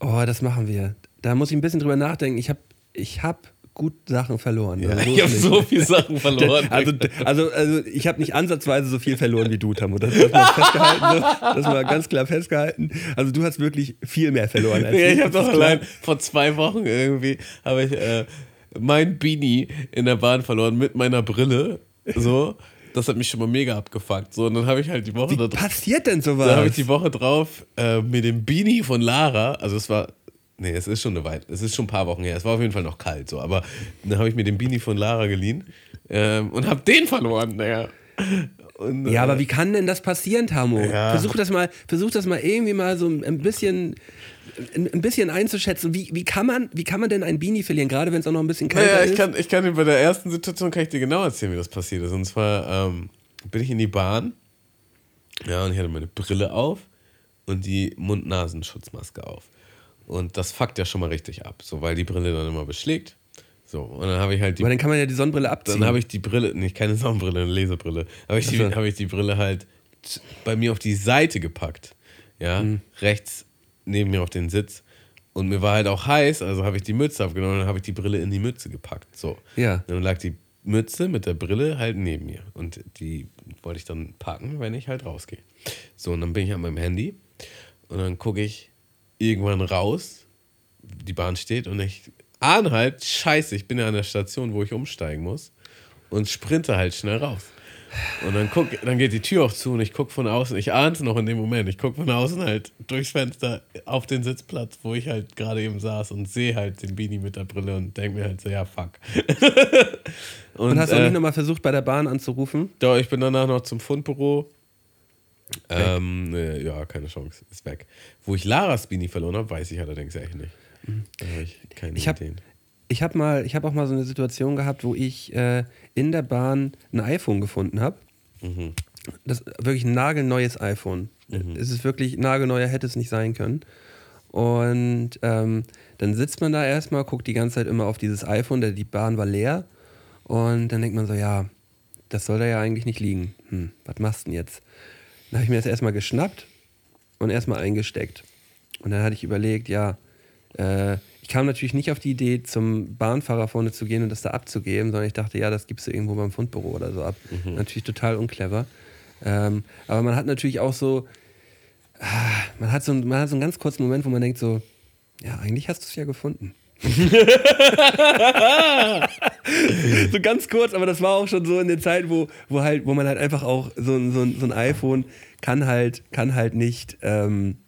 Oh, das machen wir. Da muss ich ein bisschen drüber nachdenken. Ich habe ich hab gut Sachen verloren. Ja, Also ich habe so viele Sachen verloren. Also, also, also ich habe nicht ansatzweise so viel verloren wie du, Tamu. Das, das, mal festgehalten, so. das mal ganz klar festgehalten. Also du hast wirklich viel mehr verloren als Ja, ich ich. habe Das doch allein vor zwei Wochen irgendwie habe ich äh, mein Beanie in der Bahn verloren mit meiner Brille. So, das hat mich schon mal mega abgefuckt. So, und dann habe ich halt die Woche Wie da passiert denn sowas? Da habe ich die Woche drauf äh, mit dem Beanie von Lara, also es war, nee, es ist schon eine Weile, es ist schon ein paar Wochen her, es war auf jeden Fall noch kalt, so, aber dann habe ich mir den Beanie von Lara geliehen ähm, und habe den verloren, naja. Und, Ja, äh, aber wie kann denn das passieren, Tamo? Ja. Versuch das mal, versuch das mal irgendwie mal so ein bisschen ein bisschen einzuschätzen, wie, wie, kann man, wie kann man denn ein Beanie verlieren, gerade wenn es auch noch ein bisschen kälter Naja, ist? ich kann, ich kann dir bei der ersten Situation kann ich dir genau erzählen, wie das passiert ist. Und zwar ähm, bin ich in die Bahn, ja, und ich hatte meine Brille auf und die Mund-Nasenschutzmaske auf. Und das fuckt ja schon mal richtig ab, so weil die Brille dann immer beschlägt. So, und dann habe ich halt die Aber dann kann man ja die Sonnenbrille abziehen. Dann habe ich die Brille, nicht keine Sonnenbrille, eine Lesebrille. Habe ich, die- habe ich die Brille halt bei mir auf die Seite gepackt. Ja, Mhm. rechts neben mir auf den Sitz. Und mir war halt auch heiß, also habe ich die Mütze abgenommen und dann habe ich die Brille in die Mütze gepackt. So. Ja. Dann lag die Mütze mit der Brille halt neben mir. Und die wollte ich dann packen, wenn ich halt rausgehe. So, und dann bin ich an meinem Handy und dann gucke ich irgendwann raus, die Bahn steht und ich ahne halt, scheiße, ich bin ja an der Station, wo ich umsteigen muss und sprinte halt schnell raus. Und dann, guck, dann geht die Tür auch zu und ich gucke von außen, ich ahne es noch in dem Moment, ich gucke von außen halt durchs Fenster auf den Sitzplatz, wo ich halt gerade eben saß und sehe halt den Beanie mit der Brille und denke mir halt so, ja, fuck. und Und hast du auch äh, nicht nochmal versucht, bei der Bahn anzurufen? doch, ich bin danach noch zum Fundbüro. Ähm, äh, ja, keine Chance, ist weg. Wo ich Laras Beanie verloren habe, weiß ich allerdings echt nicht. Da habe ich keine Mhm. Ich hab- Ideen. Ich habe mal, ich habe auch mal so eine Situation gehabt, wo ich äh, in der Bahn ein iPhone gefunden habe. Mhm. Das ist wirklich ein nagelneues iPhone. Es ist wirklich nagelneuer, hätte es nicht sein können. Und ähm, dann sitzt man da erstmal, guckt die ganze Zeit immer auf dieses iPhone, der, die Bahn war leer. Und dann denkt man so, ja, das soll da ja eigentlich nicht liegen. Hm, was machst du denn jetzt? Dann habe ich mir das erstmal geschnappt und erstmal eingesteckt. Und dann hatte ich überlegt, ja, äh, ich kam natürlich nicht auf die Idee, zum Bahnfahrer vorne zu gehen und das da abzugeben, sondern ich dachte, ja, das gibst du irgendwo beim Fundbüro oder so ab. Natürlich total unclever. Ähm, aber man hat natürlich auch so, ah, man hat so, einen- man hat so einen ganz kurzen Moment, wo man denkt so, ja, eigentlich hast du es ja gefunden. so ganz kurz, aber das war auch schon so in der Zeit, wo, wo halt, wo man halt einfach auch so, ein- so, so ein iPhone kann halt, kann halt nicht, ähm, äh,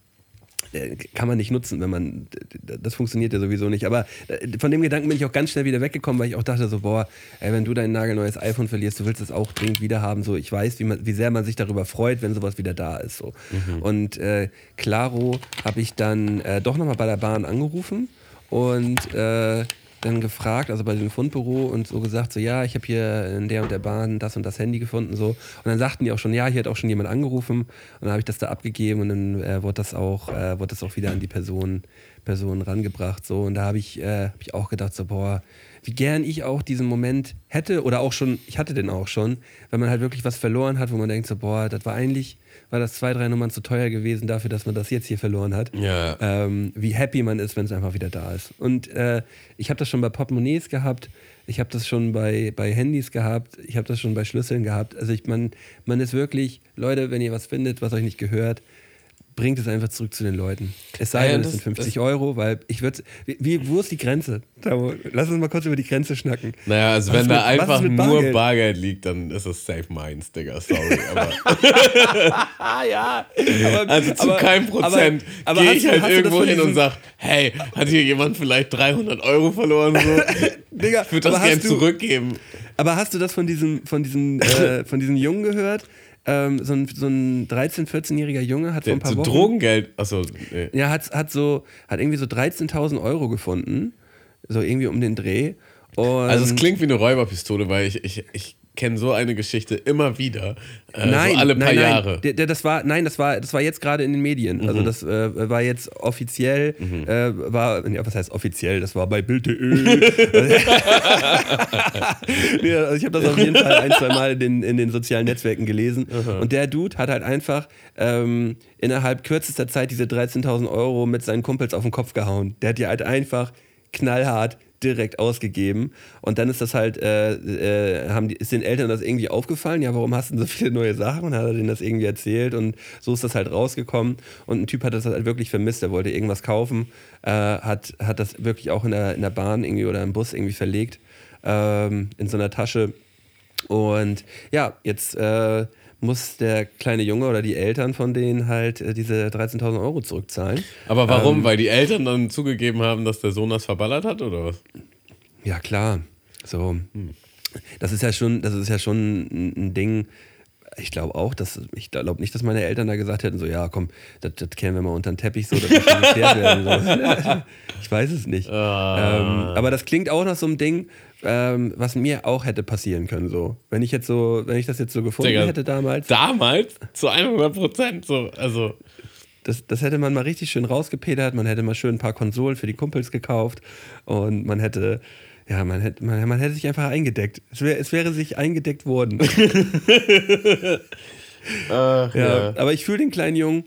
kann man nicht nutzen, wenn man, das funktioniert ja sowieso nicht. Aber äh, von dem Gedanken bin ich auch ganz schnell wieder weggekommen, weil ich auch dachte so, boah, ey, wenn du dein nagelneues iPhone verlierst, du willst es auch dringend wieder haben. So, ich weiß, wie, man, wie sehr man sich darüber freut, wenn sowas wieder da ist. So. Und äh, Claro habe ich dann äh, doch nochmal bei der Bahn angerufen und äh, dann gefragt, also bei dem Fundbüro und so gesagt, so ja, ich habe hier in der und der Bahn das und das Handy gefunden so. Und dann sagten die auch schon, ja, hier hat auch schon jemand angerufen. Und dann habe ich das da abgegeben und dann äh, wurde das auch äh, wurde das auch wieder an die Person Person rangebracht so und da habe ich äh, hab ich auch gedacht so boah, wie gern ich auch diesen Moment hätte oder auch schon, ich hatte den auch schon, wenn man halt wirklich was verloren hat, wo man denkt so boah, das war eigentlich war das zwei, drei Nummern zu teuer gewesen dafür, dass man das jetzt hier verloren hat Ja. ähm, wie happy man ist, wenn es einfach wieder da ist. Und äh, ich habe das schon bei Portemonnaies gehabt, ich habe das schon bei, bei Handys gehabt, ich habe das schon bei Schlüsseln gehabt. Also ich, man, man ist wirklich, Leute, wenn ihr was findet, was euch nicht gehört, bringt es einfach zurück zu den Leuten. Es sei denn, es sind 50 das- Euro, weil ich würde, wie, wo ist die Grenze? Lass uns mal kurz über die Grenze schnacken. Naja, also Was wenn da mit- ist einfach nur Bargeld? Bargeld? liegt, dann ist es safe meins, Digga. Sorry. Aber Ah ja, aber, also zu aber- keinem Prozent gehe ich halt irgendwo hin und diesen- sag, hey, hat hier jemand vielleicht 300 Euro verloren? So? Digga, Ich würde das aber gern hast du- zurückgeben. Aber hast du das von diesem, von diesem, äh, von diesem Jungen gehört? Ähm, so ein, so ein 13-, 14-jähriger Junge hat vor ein paar Zu Wochen. Drogengeld. Achso, nee. Ja, hat, hat, so, hat irgendwie so 13.000 Euro gefunden. So irgendwie um den Dreh. Und Also es klingt wie eine Räuberpistole, weil ich, ich, ich kenne so eine Geschichte immer wieder. Äh, nein, so alle paar nein, nein. Jahre. Mhm. Der, das war, nein, das war, das war jetzt gerade in den Medien. Also das äh, war jetzt offiziell, äh, war, ja, was heißt offiziell? Das war bei Bild.de. nee, also ich habe das auf jeden Fall ein, zwei Mal in den, in den sozialen Netzwerken gelesen. Und der Dude hat halt einfach ähm, innerhalb kürzester Zeit diese 13.000 Euro mit seinen Kumpels auf den Kopf gehauen. Der hat die halt einfach knallhart direkt ausgegeben. Und dann ist das halt, äh, äh, haben die, ist den Eltern das irgendwie aufgefallen? Ja, warum hast du denn so viele neue Sachen? Und hat er denen das irgendwie erzählt und so ist das halt rausgekommen. Und ein Typ hat das halt wirklich vermisst, er wollte irgendwas kaufen, äh, hat, hat das wirklich auch in der, in der Bahn irgendwie oder im Bus irgendwie verlegt, ähm, in so einer Tasche. Und ja, jetzt äh, muss der kleine Junge oder die Eltern von denen halt äh, diese 13.000 Euro zurückzahlen. Aber Ähm. warum? Weil die Eltern dann zugegeben haben, dass der Sohn das verballert hat, oder was? Ja, klar. So. Das ist ja schon, das ist ja schon ein, Ding. Ich glaube auch, dass ich glaube nicht, dass meine Eltern da gesagt hätten, so ja, komm, das, das kehren wir mal unter den Teppich, so, das muss geklärt werden. So. Ich weiß es nicht. Ah. Ähm, aber das klingt auch nach so einem Ding, ähm, was mir auch hätte passieren können. So, wenn ich jetzt so, wenn ich das jetzt so gefunden Digga, hätte damals, Damals zu 100 Prozent so. Also, das, das hätte man mal richtig schön rausgepedert, man hätte mal schön ein paar Konsolen für die Kumpels gekauft und man hätte, ja, man hätte, man, man hätte sich einfach eingedeckt. Es, wär, es wäre sich eingedeckt worden. ach, ja, aber ich fühle den kleinen Jungen,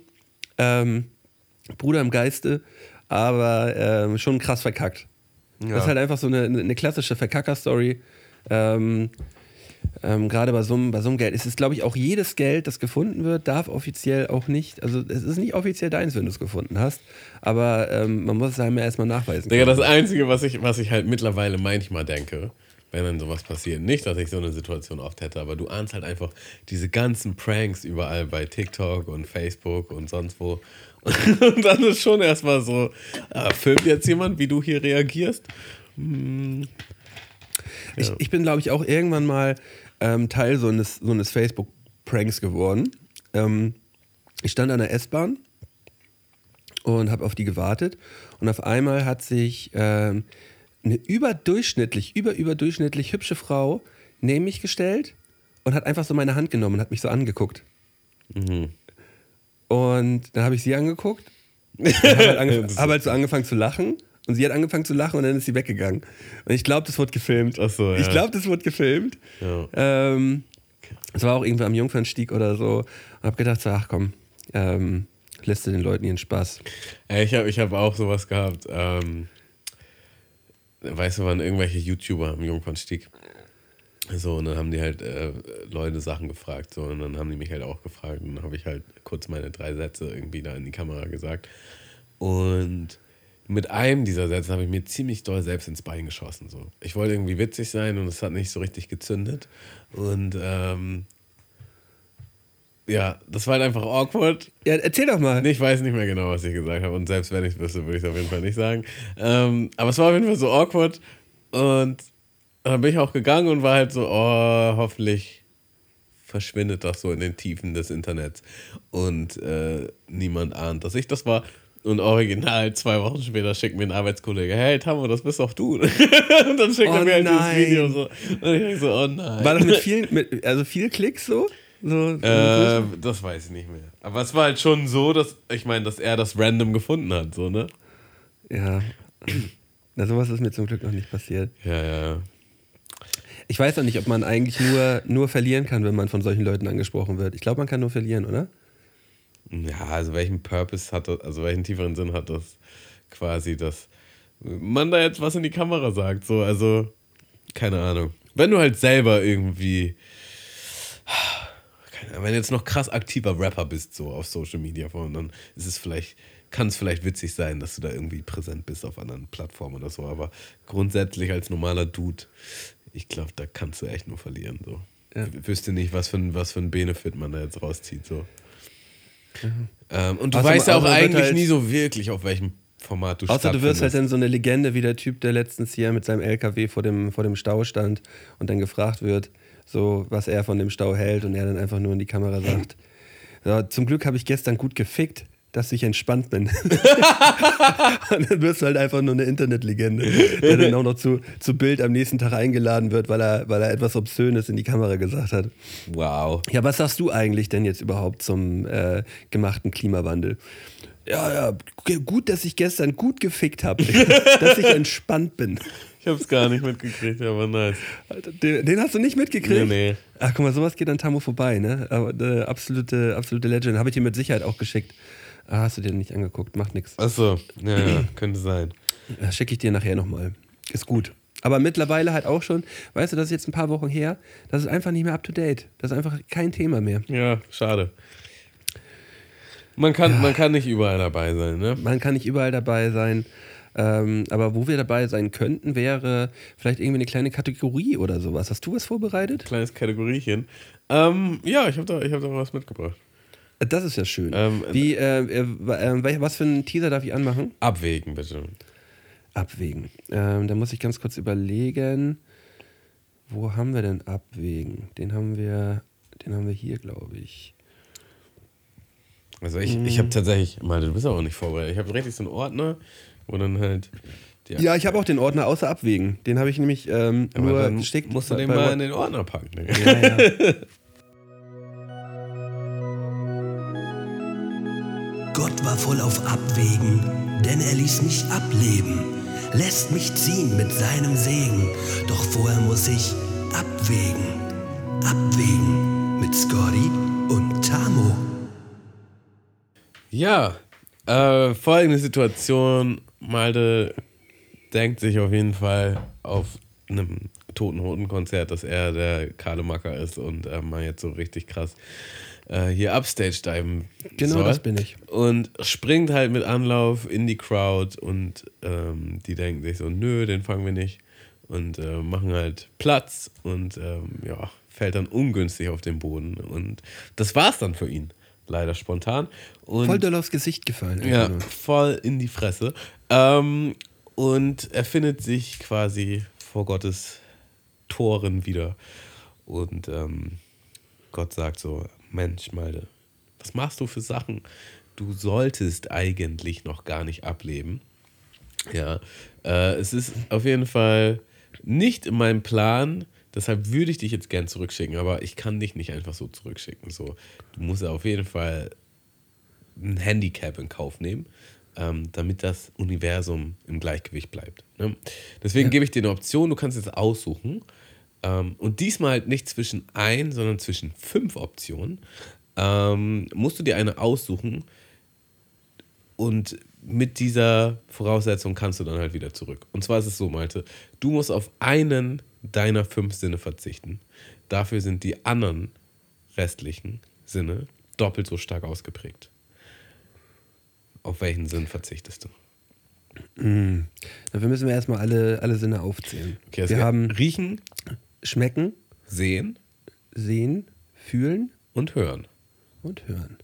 ähm, Bruder im Geiste, aber ähm, schon krass verkackt. Das ist halt einfach so eine, eine klassische Verkacker-Story. Ähm, ähm, Gerade bei so, einem, bei so einem Geld. Es ist, glaube ich, auch jedes Geld, das gefunden wird, darf offiziell auch nicht, also es ist nicht offiziell deins, wenn du es gefunden hast, aber ähm, man muss es ja erstmal nachweisen. Digga, das Einzige, was ich, was ich halt mittlerweile manchmal denke, wenn dann sowas passiert, nicht, dass ich so eine Situation oft hätte, aber du ahnst halt einfach diese ganzen Pranks überall bei TikTok und Facebook und sonst wo. Und dann ist schon erstmal so, ah, filmt jetzt jemand, wie du hier reagierst? Ich, ich bin, glaube ich, auch irgendwann mal ähm, Teil so eines, so eines Facebook-Pranks geworden. Ähm, ich stand an der S-Bahn und habe auf die gewartet. Und auf einmal hat sich ähm, eine überdurchschnittlich, über überdurchschnittlich hübsche Frau neben mich gestellt und hat einfach so meine Hand genommen und hat mich so angeguckt. Und dann habe ich sie angeguckt, habe halt, hab halt so angefangen zu lachen und sie hat angefangen zu lachen und dann ist sie weggegangen. Und ich glaube, das wurde gefilmt. Ach so, ja. Ich glaube, das wurde gefilmt. Ja. Ähm, es war auch irgendwo am Jungfernstieg oder so. Und habe gedacht, so, ach komm, ähm, lässt du den Leuten ihren Spaß. Ich habe ich hab auch sowas gehabt. Ähm, weißt du, waren irgendwelche YouTuber am Jungfernstieg. So, und dann haben die halt äh, Leute Sachen gefragt. So, und dann haben die mich halt auch gefragt. Und dann habe ich halt kurz meine drei Sätze irgendwie da in die Kamera gesagt. Und mit einem dieser Sätze habe ich mir ziemlich doll selbst ins Bein geschossen. So. Ich wollte irgendwie witzig sein und es hat nicht so richtig gezündet. Und ähm, ja, das war halt einfach awkward. Ja, erzähl doch mal. Ich weiß nicht mehr genau, was ich gesagt habe. Und selbst wenn ich es wüsste, würde ich es auf jeden Fall nicht sagen. Ähm, aber es war auf jeden Fall so awkward. Und dann bin ich auch gegangen und war halt so, oh, hoffentlich verschwindet das so in den Tiefen des Internets. Und äh, niemand ahnt, dass ich das war. Und original zwei Wochen später schickt mir ein Arbeitskollege, hey Tammo, das bist doch du. und dann schickt Oh er mir halt nein. dieses Video so. Und ich denk so, oh nein. War das mit vielen, mit, also viel Klicks so? so äh, das weiß ich nicht mehr. Aber es war halt schon so, dass, ich meine, dass er das random gefunden hat, so, ne? ja. Na, sowas ist mir zum Glück noch nicht passiert. Ja, ja. Ich weiß auch nicht, ob man eigentlich nur, nur verlieren kann, wenn man von solchen Leuten angesprochen wird. Ich glaube, man kann nur verlieren, oder? Ja, also welchen Purpose hat das, also welchen tieferen Sinn hat das quasi, dass man da jetzt was in die Kamera sagt, so, also, keine Ahnung. Wenn du halt selber irgendwie, Ahnung, wenn du jetzt noch krass aktiver Rapper bist, so auf Social Media, dann ist es vielleicht, kann es vielleicht witzig sein, dass du da irgendwie präsent bist auf anderen Plattformen oder so, aber grundsätzlich als normaler Dude, ich glaube, da kannst du echt nur verlieren, so. Ja. Ich wüsste nicht, was für, ein, was für ein Benefit man da jetzt rauszieht, so. Ähm, und du Außer- weißt ja auch eigentlich halt- nie so wirklich, auf welchem Format du Außer du wirst halt dann so eine Legende wie der Typ, der letztens hier mit seinem LKW vor dem, vor dem Stau stand und dann gefragt wird, so was er von dem Stau hält und er dann einfach nur in die Kamera sagt, so, zum Glück habe ich gestern gut gefickt, dass ich entspannt bin. und dann wirst du halt einfach nur eine Internetlegende, der dann auch noch zu, zu Bild am nächsten Tag eingeladen wird, weil er, weil er etwas Obszönes in die Kamera gesagt hat. Wow. Ja, was sagst du eigentlich denn jetzt überhaupt zum äh, gemachten Klimawandel? Ja, ja, gut, dass ich gestern gut gefickt habe, dass ich entspannt bin. Ich hab's gar nicht mitgekriegt, aber nice. Den, den hast du nicht mitgekriegt? Nee, nee. Ach, guck mal, sowas geht an Tammo vorbei, ne? Aber äh, absolute, absolute Legend. Habe ich dir mit Sicherheit auch geschickt. Ah, hast du dir nicht angeguckt, macht nichts. Achso, ja, ja, könnte sein. Schicke ich dir nachher nochmal. Ist gut. Aber mittlerweile halt auch schon, weißt du, das ist jetzt ein paar Wochen her, das ist einfach nicht mehr up to date. Das ist einfach kein Thema mehr. Ja, schade. Man kann, man kann nicht überall dabei sein, ne? Man kann nicht überall dabei sein. Ähm, aber wo wir dabei sein könnten, wäre vielleicht irgendwie eine kleine Kategorie oder sowas. Hast du was vorbereitet? Kleines Kategoriechen. Ähm, ja, ich habe da, ich hab da was mitgebracht. Das ist ja schön. Ähm, Wie, äh, äh, äh, was für einen Teaser darf ich anmachen? Abwägen, bitte. Abwägen. Ähm, da muss ich ganz kurz überlegen. Wo haben wir denn Abwägen? Den haben wir Den haben wir hier, glaube ich. Also ich, ich habe tatsächlich, Malte, du bist auch nicht vorbereitet. Ich habe richtig so einen Ordner, wo dann halt. Die, Ja, ich habe auch den Ordner außer Abwägen. Den habe ich nämlich ähm, nur dann steckt musst du den mal in den Ordner packen. Digga. Ja, ja. Gott war voll auf Abwägen, denn er ließ mich ableben, lässt mich ziehen mit seinem Segen. Doch vorher muss ich abwägen, abwägen mit Scotty und Tamo. Ja, äh, folgende Situation. Malte denkt sich auf jeden Fall auf einem Toten Hoten Konzert, dass er der Karle Macker ist und äh, mal jetzt so richtig krass äh, hier upstage diven Genau soll. das bin ich. Und springt halt mit Anlauf in die Crowd und ähm, die denken sich so, nö, den fangen wir nicht. Und äh, machen halt Platz und ähm, ja, fällt dann ungünstig auf den Boden. Und das war's dann für ihn. Leider spontan. Und Voll doll aufs Gesicht gefallen. ja, nur. voll in die Fresse. Ähm, und er findet sich quasi vor Gottes Toren wieder. Und ähm, Gott sagt so: Mensch, Malte, was machst du für Sachen? Du solltest eigentlich noch gar nicht ableben. Ja, äh, es ist auf jeden Fall nicht in meinem Plan. Deshalb würde ich dich jetzt gern zurückschicken, aber ich kann dich nicht einfach so zurückschicken. So, du musst auf jeden Fall ein Handicap in Kauf nehmen, ähm, damit das Universum im Gleichgewicht bleibt. Ne? Deswegen gebe ich dir eine Option, du kannst jetzt aussuchen. Ähm, und diesmal halt nicht zwischen ein, sondern zwischen fünf Optionen. Ähm, musst du dir eine aussuchen und mit dieser Voraussetzung kannst du dann halt wieder zurück. Und zwar ist es so, Malte, du musst auf einen deiner fünf Sinne verzichten. Dafür sind die anderen restlichen Sinne doppelt so stark ausgeprägt. Auf welchen Sinn verzichtest du? Dafür müssen wir erstmal alle, alle Sinne aufzählen. Okay, es wir haben riechen, schmecken, sehen sehen, fühlen und hören. und hören.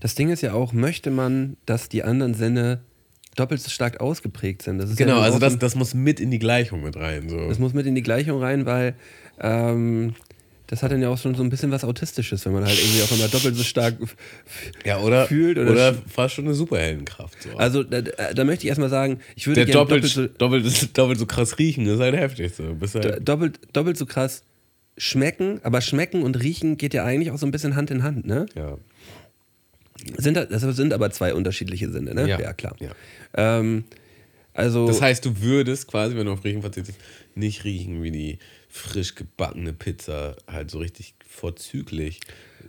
Das Ding ist ja auch, möchte man, dass die anderen Sinne doppelt so stark ausgeprägt sind? Das ist Genau, ja also das, das muss mit in die Gleichung mit rein. So. Das muss mit in die Gleichung rein, weil ähm, das hat dann ja auch schon so ein bisschen was Autistisches, wenn man halt irgendwie auf einmal doppelt so stark. ja, oder, fühlt oder oder, fast schon eine Superheldenkraft. So. Also da, da möchte ich erstmal sagen, ich würde der gerne doppelt, doppelt, so, doppelt, doppelt, so krass riechen ist halt heftig. So. Halt, doppelt, doppelt so krass schmecken, aber schmecken und riechen geht ja eigentlich auch so ein bisschen Hand in Hand, ne? ja. Sind, da- das sind aber zwei unterschiedliche Sinne, ne? Ja. klar. Ja. Ähm, also, Das heißt, du würdest quasi, wenn du auf Riechen verzichtest, nicht riechen wie die frisch gebackene Pizza, halt so richtig vorzüglich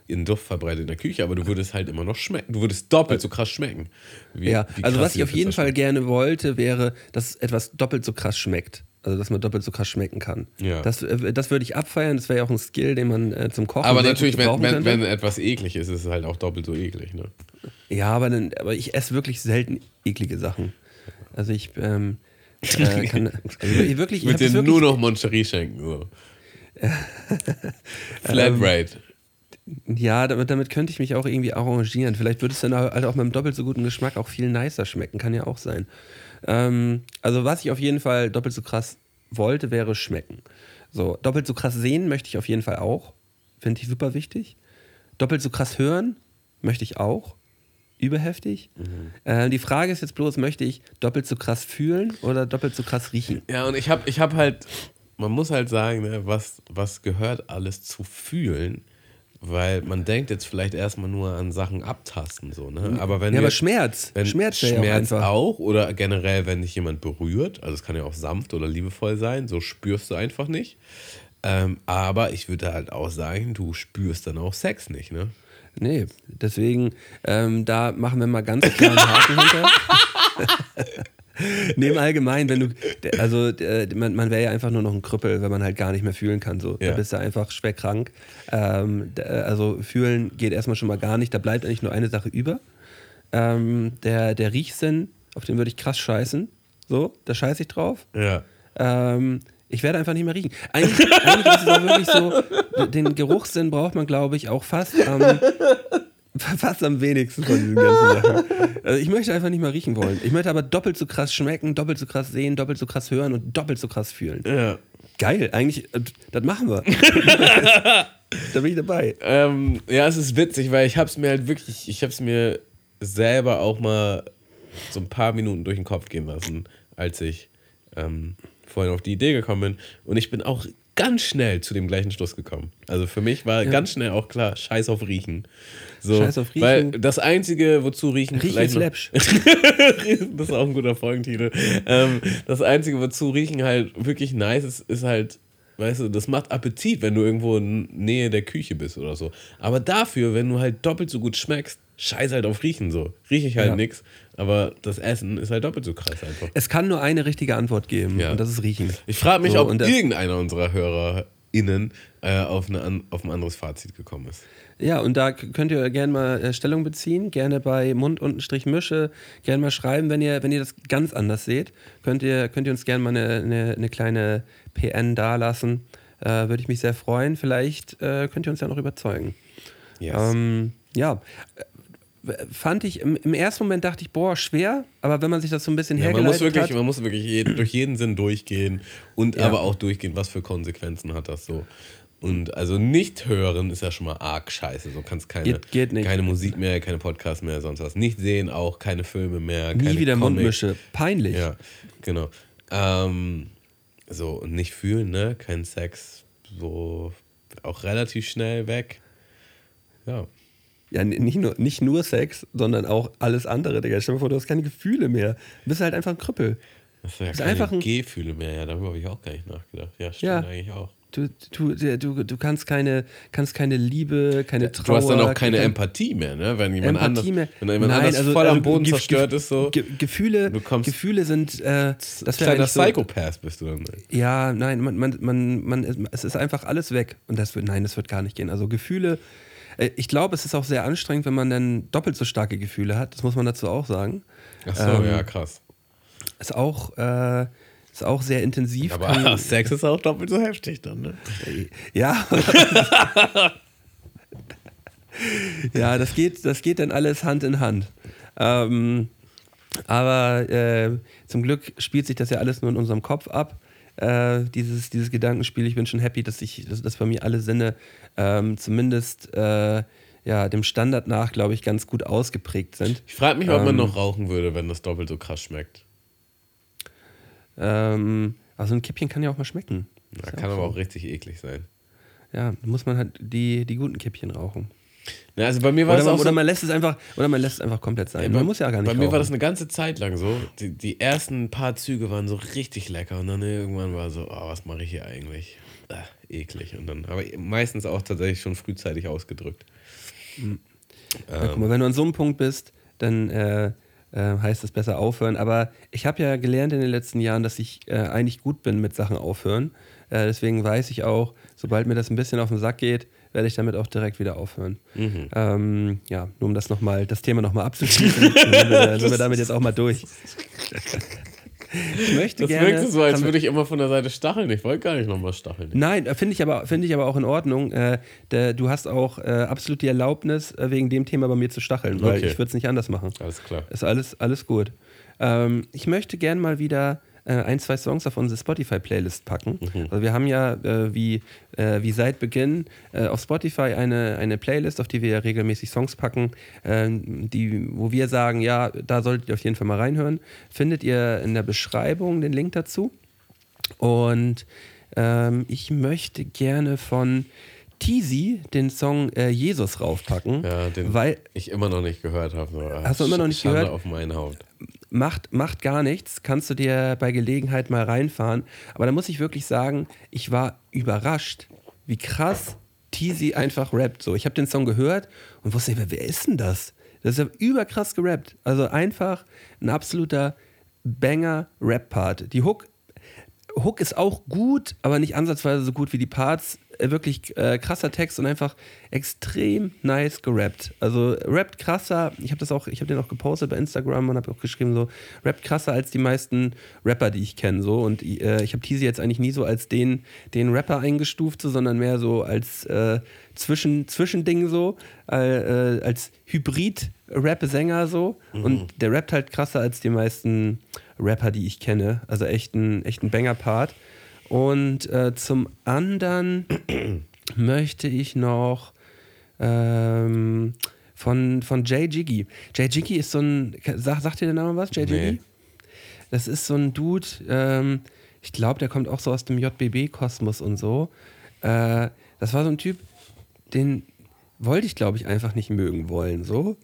ihren Duft verbreitet in der Küche, aber du würdest halt immer noch schmecken. Du würdest doppelt so krass schmecken. wie- ja, wie also was ich auf jeden Fall schmeckt. gerne wollte, wäre, dass etwas doppelt so krass schmeckt. Also, dass man doppelt so krass schmecken kann. Ja. Das, äh, das würde ich abfeiern. Das wäre ja auch ein Skill, den man äh, zum Kochen Aber natürlich, wenn, wenn, wenn etwas eklig ist, ist es halt auch doppelt so eklig. Ne? Ja, aber, dann, aber ich esse wirklich selten eklige Sachen. Also ich ähm, äh, kann also ich wirklich, ich das dir nur noch Moncherie schenken. So. Flatrate. Ja, damit, damit könnte ich mich auch irgendwie arrangieren. Vielleicht würde es dann halt auch mit einem doppelt so guten Geschmack auch viel nicer schmecken. Kann ja auch sein. Ähm, also was ich auf jeden Fall doppelt so krass wollte, wäre schmecken. So, doppelt so krass sehen möchte ich auf jeden Fall auch. Finde ich super wichtig. Doppelt so krass hören möchte ich auch. Überheftig. Äh, die Frage ist jetzt bloß, möchte ich doppelt so krass fühlen oder doppelt so krass riechen? Ja, und ich habe ich hab halt, man muss halt sagen, ne, was, was gehört alles zu fühlen, weil man denkt jetzt vielleicht erstmal nur an Sachen abtasten, so, ne? Aber wenn Ja, aber jetzt- Schmerz. wenn Schmerz auch Schmerz einfach. auch oder generell, wenn dich jemand berührt, also es kann ja auch sanft oder liebevoll sein, so spürst du einfach nicht. Ähm, aber ich würde halt auch sagen, du spürst dann auch Sex nicht, ne? Nee, deswegen, ähm, da machen wir mal ganz klar einen Haken hinter. nee, im Allgemeinen, wenn du, also der, man, man wäre ja einfach nur noch ein Krüppel, wenn man halt gar nicht mehr fühlen kann. So. Da Ja. bist du einfach schwer krank. Ähm, da- also fühlen geht erstmal schon mal gar nicht. Da bleibt eigentlich nur eine Sache über. Ähm, der, der Riechsinn, auf den würde ich krass scheißen. So, da scheiße ich drauf. Ja. Ähm, ich werde einfach nicht mehr riechen. Eigentlich, eigentlich ist es auch wirklich so, den Geruchssinn braucht man, glaube ich, auch fast am, fast am wenigsten von diesen ganzen Sachen. Also ich möchte einfach nicht mehr riechen wollen. Ich möchte aber doppelt so krass schmecken, doppelt so krass sehen, doppelt so krass hören und doppelt so krass fühlen. Ja. Geil, eigentlich, das machen wir. da bin ich dabei. Ähm, ja, es ist witzig, weil ich hab's mir halt wirklich, ich hab's mir selber auch mal so ein paar Minuten durch den Kopf gehen lassen, als ich ähm, vorhin auf die Idee gekommen bin. Und ich bin auch ganz schnell zu dem gleichen Schluss gekommen. Also für mich war ganz schnell auch klar, scheiß auf Riechen. So, Scheiß auf Riechen. Weil das Einzige, wozu Riechen Riechen vielleicht läppsch. das ist auch ein guter Folgentitel. Ähm, das Einzige, wozu Riechen halt wirklich nice ist, ist halt, weißt du, das macht Appetit, wenn du irgendwo in Nähe der Küche bist oder so. Aber dafür, wenn du halt doppelt so gut schmeckst, scheiß halt auf Riechen so. Rieche ich halt Ja. nix, aber das Essen ist halt doppelt so krass einfach. Es kann nur eine richtige Antwort geben Ja. und das ist Riechen. Ich frage mich, So, ob irgendeiner unserer HörerInnen äh, auf, eine, auf ein anderes Fazit gekommen ist. Ja, und da könnt ihr gerne mal äh, Stellung beziehen, gerne bei Mund-Mische, gerne mal schreiben, wenn ihr, wenn ihr das ganz anders seht. Könnt ihr, könnt ihr uns gerne mal eine, eine, eine kleine PN dalassen. Äh, Würde ich mich sehr freuen. Vielleicht äh, könnt ihr uns ja noch überzeugen. Yes. Ähm, ja, fand ich, im, im ersten Moment dachte ich, boah, schwer, aber wenn man sich das so ein bisschen ja, man hergeleitet muss wirklich, hat. man muss wirklich jeden, durch jeden Sinn durchgehen und Ja. aber auch durchgehen, was für Konsequenzen hat das so. Und also nicht hören ist ja schon mal arg scheiße. So kannst keine, Geht- geht keine Musik mehr, keine Podcasts mehr, sonst was. Nicht sehen auch, keine Filme mehr, Nie wieder Comics. Mundmische. Peinlich. Ja, genau. Ähm, so, und nicht fühlen, ne? Kein Sex, so auch relativ schnell weg. Ja. Ja, nicht nur, nicht nur Sex, sondern auch alles andere, Digga. Stell dir vor, du hast keine Gefühle mehr. Du bist halt einfach ein Krüppel. Das ist ja keine einfach ein- Gefühle mehr, ja, darüber habe ich auch gar nicht nachgedacht. Ja, stimmt Ja. eigentlich auch. Du, du, du, du kannst, keine, kannst keine Liebe, keine Trauer. Du hast dann auch keine kein- Empathie mehr, ne? Wenn jemand Empathie anders, mehr. wenn jemand Nein, anders also- voll also am Boden zerstört ist, so Ge Gefühle, Gefühle sind, äh, das kleiner so, Psychopath bist du dann. Ja, nein, man, man, man, man, es ist einfach alles weg. Und das wird, nein, das wird gar nicht gehen. Also Gefühle, ich glaube, es ist auch sehr anstrengend, wenn man dann doppelt so starke Gefühle hat. Das muss man dazu auch sagen. Ach so, Ähm, ja, krass. Ist auch, äh, ist auch sehr intensiv. Aber kann- Sex ist auch doppelt so heftig dann, ne? Ja. ja, das geht, das geht dann alles Hand in Hand. Ähm, aber äh, zum Glück spielt sich das ja alles nur in unserem Kopf ab. Äh, dieses, dieses Gedankenspiel, ich bin schon happy, dass ich, dass, dass bei mir alle Sinne ähm, zumindest äh, ja, dem Standard nach, glaube ich, ganz gut ausgeprägt sind. Ich frage mich, ob man Ähm, noch rauchen würde, wenn das doppelt so krass schmeckt. Ähm, also ein Kippchen kann ja auch mal schmecken. Ja, kann auch aber so. auch richtig eklig sein. Ja, muss man halt die, die guten Kippchen rauchen. Na, also bei mir war Oder man, auch oder so, man lässt es einfach, oder man lässt es einfach komplett sein. Ja, man bei- muss ja gar nicht Bei mir rauchen. war das eine ganze Zeit lang so. Die, die ersten paar Züge waren so richtig lecker und dann irgendwann war so, oh, was mache ich hier eigentlich? Ah, eklig. Und dann aber meistens auch tatsächlich schon frühzeitig ausgedrückt. Ja, guck mal, wenn du an so einem Punkt bist, dann äh, äh, heißt es besser aufhören. Aber ich habe ja gelernt in den letzten Jahren, dass ich äh, eigentlich gut bin mit Sachen aufhören. Äh, deswegen weiß ich auch, sobald mir das ein bisschen auf den Sack geht, werde ich damit auch direkt wieder aufhören. Mhm. Ähm, ja, nur um das noch mal, das Thema nochmal abzuschließen, sind, wir, sind wir damit jetzt auch mal durch. Ich möchte Das gerne. wirkte so, als würde ich immer von der Seite stacheln. Ich wollte gar nicht nochmal stacheln. Nein, äh, finde ich, aber- finde ich aber auch in Ordnung. Äh, der, du hast auch äh, absolut die Erlaubnis, äh, wegen dem Thema bei mir zu stacheln, weil Okay. ich würde es nicht anders machen. Alles klar. Ist alles, alles gut. Ähm, ich möchte gern mal wieder äh, ein, zwei Songs auf unsere Spotify-Playlist packen. Mhm. Also wir haben ja äh, wie, äh, wie seit Beginn äh, auf Spotify eine, eine Playlist, auf die wir ja regelmäßig Songs packen, ähm, die, wo wir sagen, ja, da solltet ihr auf jeden Fall mal reinhören. Findet ihr in der Beschreibung den Link dazu. Und ähm, ich möchte gerne von Teasy den Song äh, Jesus raufpacken, Ja, den weil ich immer noch nicht gehört habe. Hast du immer noch nicht Schande gehört? auf meine Haut. macht, macht gar nichts, kannst du dir bei Gelegenheit mal reinfahren. Aber da muss ich wirklich sagen, ich war überrascht, wie krass Teasy einfach rappt. So, ich habe den Song gehört und wusste, wer, wer ist denn das? Das ist ja überkrass gerappt. Also einfach ein absoluter Banger-Rap-Part. Die Hook, Hook ist auch gut, aber nicht ansatzweise so gut wie die Parts. Äh, Wirklich äh, krasser Text und einfach extrem nice gerappt. Also rappt krasser. Ich habe das auch, ich habe den auch gepostet bei Instagram und habe auch geschrieben so rappt krasser als die meisten Rapper, die ich kenne so. Und äh, ich habe Teasy jetzt eigentlich nie so als den, den Rapper eingestuft, so, sondern mehr so als äh, Zwischen, Zwischending so, äh, äh, als Hybrid-Rap-Sänger so. Und der rappt halt krasser als die meisten Rapper, die ich kenne. Also echt ein, echt ein Banger-Part. Und äh, zum anderen möchte ich noch ähm, von, von Jay Jiggy. Jay Jiggy ist so ein. Sag, sagt dir der Name was? Jay Jiggy? Nee. Das ist so ein Dude, ähm, ich glaube, der kommt auch so aus dem JBB-Kosmos und so. Äh, das war so ein Typ, den wollte ich, glaube ich, einfach nicht mögen wollen, so.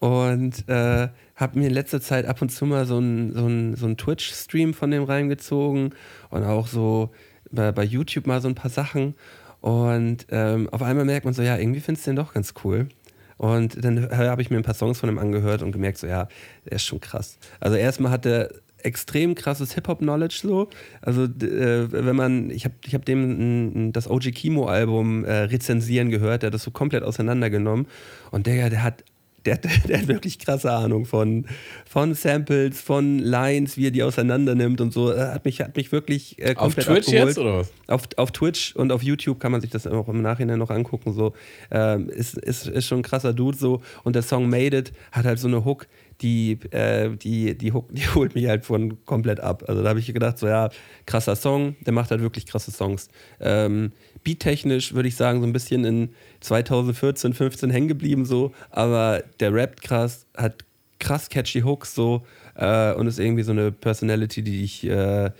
Und äh, habe mir in letzter Zeit ab und zu mal so einen so so ein Twitch-Stream von dem reingezogen und auch so bei, bei YouTube mal so ein paar Sachen. Und ähm, auf einmal merkt man so, ja, irgendwie findest du den doch ganz cool. Und dann habe ich mir ein paar Songs von ihm angehört und gemerkt, so, ja, der ist schon krass. Also erstmal hat er extrem krasses Hip-Hop-Knowledge so. Also äh, wenn man, ich habe ich hab dem n, das OG Kimo-Album äh, rezensieren gehört, der hat das so komplett auseinandergenommen. Und der, der hat der, hat- der hat wirklich krasse Ahnung von, von Samples, von Lines, wie er die auseinander nimmt und so. Er Hat mich, hat mich wirklich äh, Auf komplett Twitch abgeholt. jetzt oder was? Auf, auf Twitch und auf YouTube kann man sich das auch im Nachhinein noch angucken. So. Ähm, ist, ist, ist schon ein krasser Dude so. Und der Song Made It hat halt so eine Hook, die, äh, die, die Hook, die holt mich halt von komplett ab. Also da habe ich gedacht, so ja, krasser Song, der macht halt wirklich krasse Songs. Ähm, Beattechnisch würde ich sagen, so ein bisschen in 2014, 15 hängen geblieben so, aber der rappt krass, hat krass catchy Hooks so äh, und ist irgendwie so eine Personality, die ich, äh,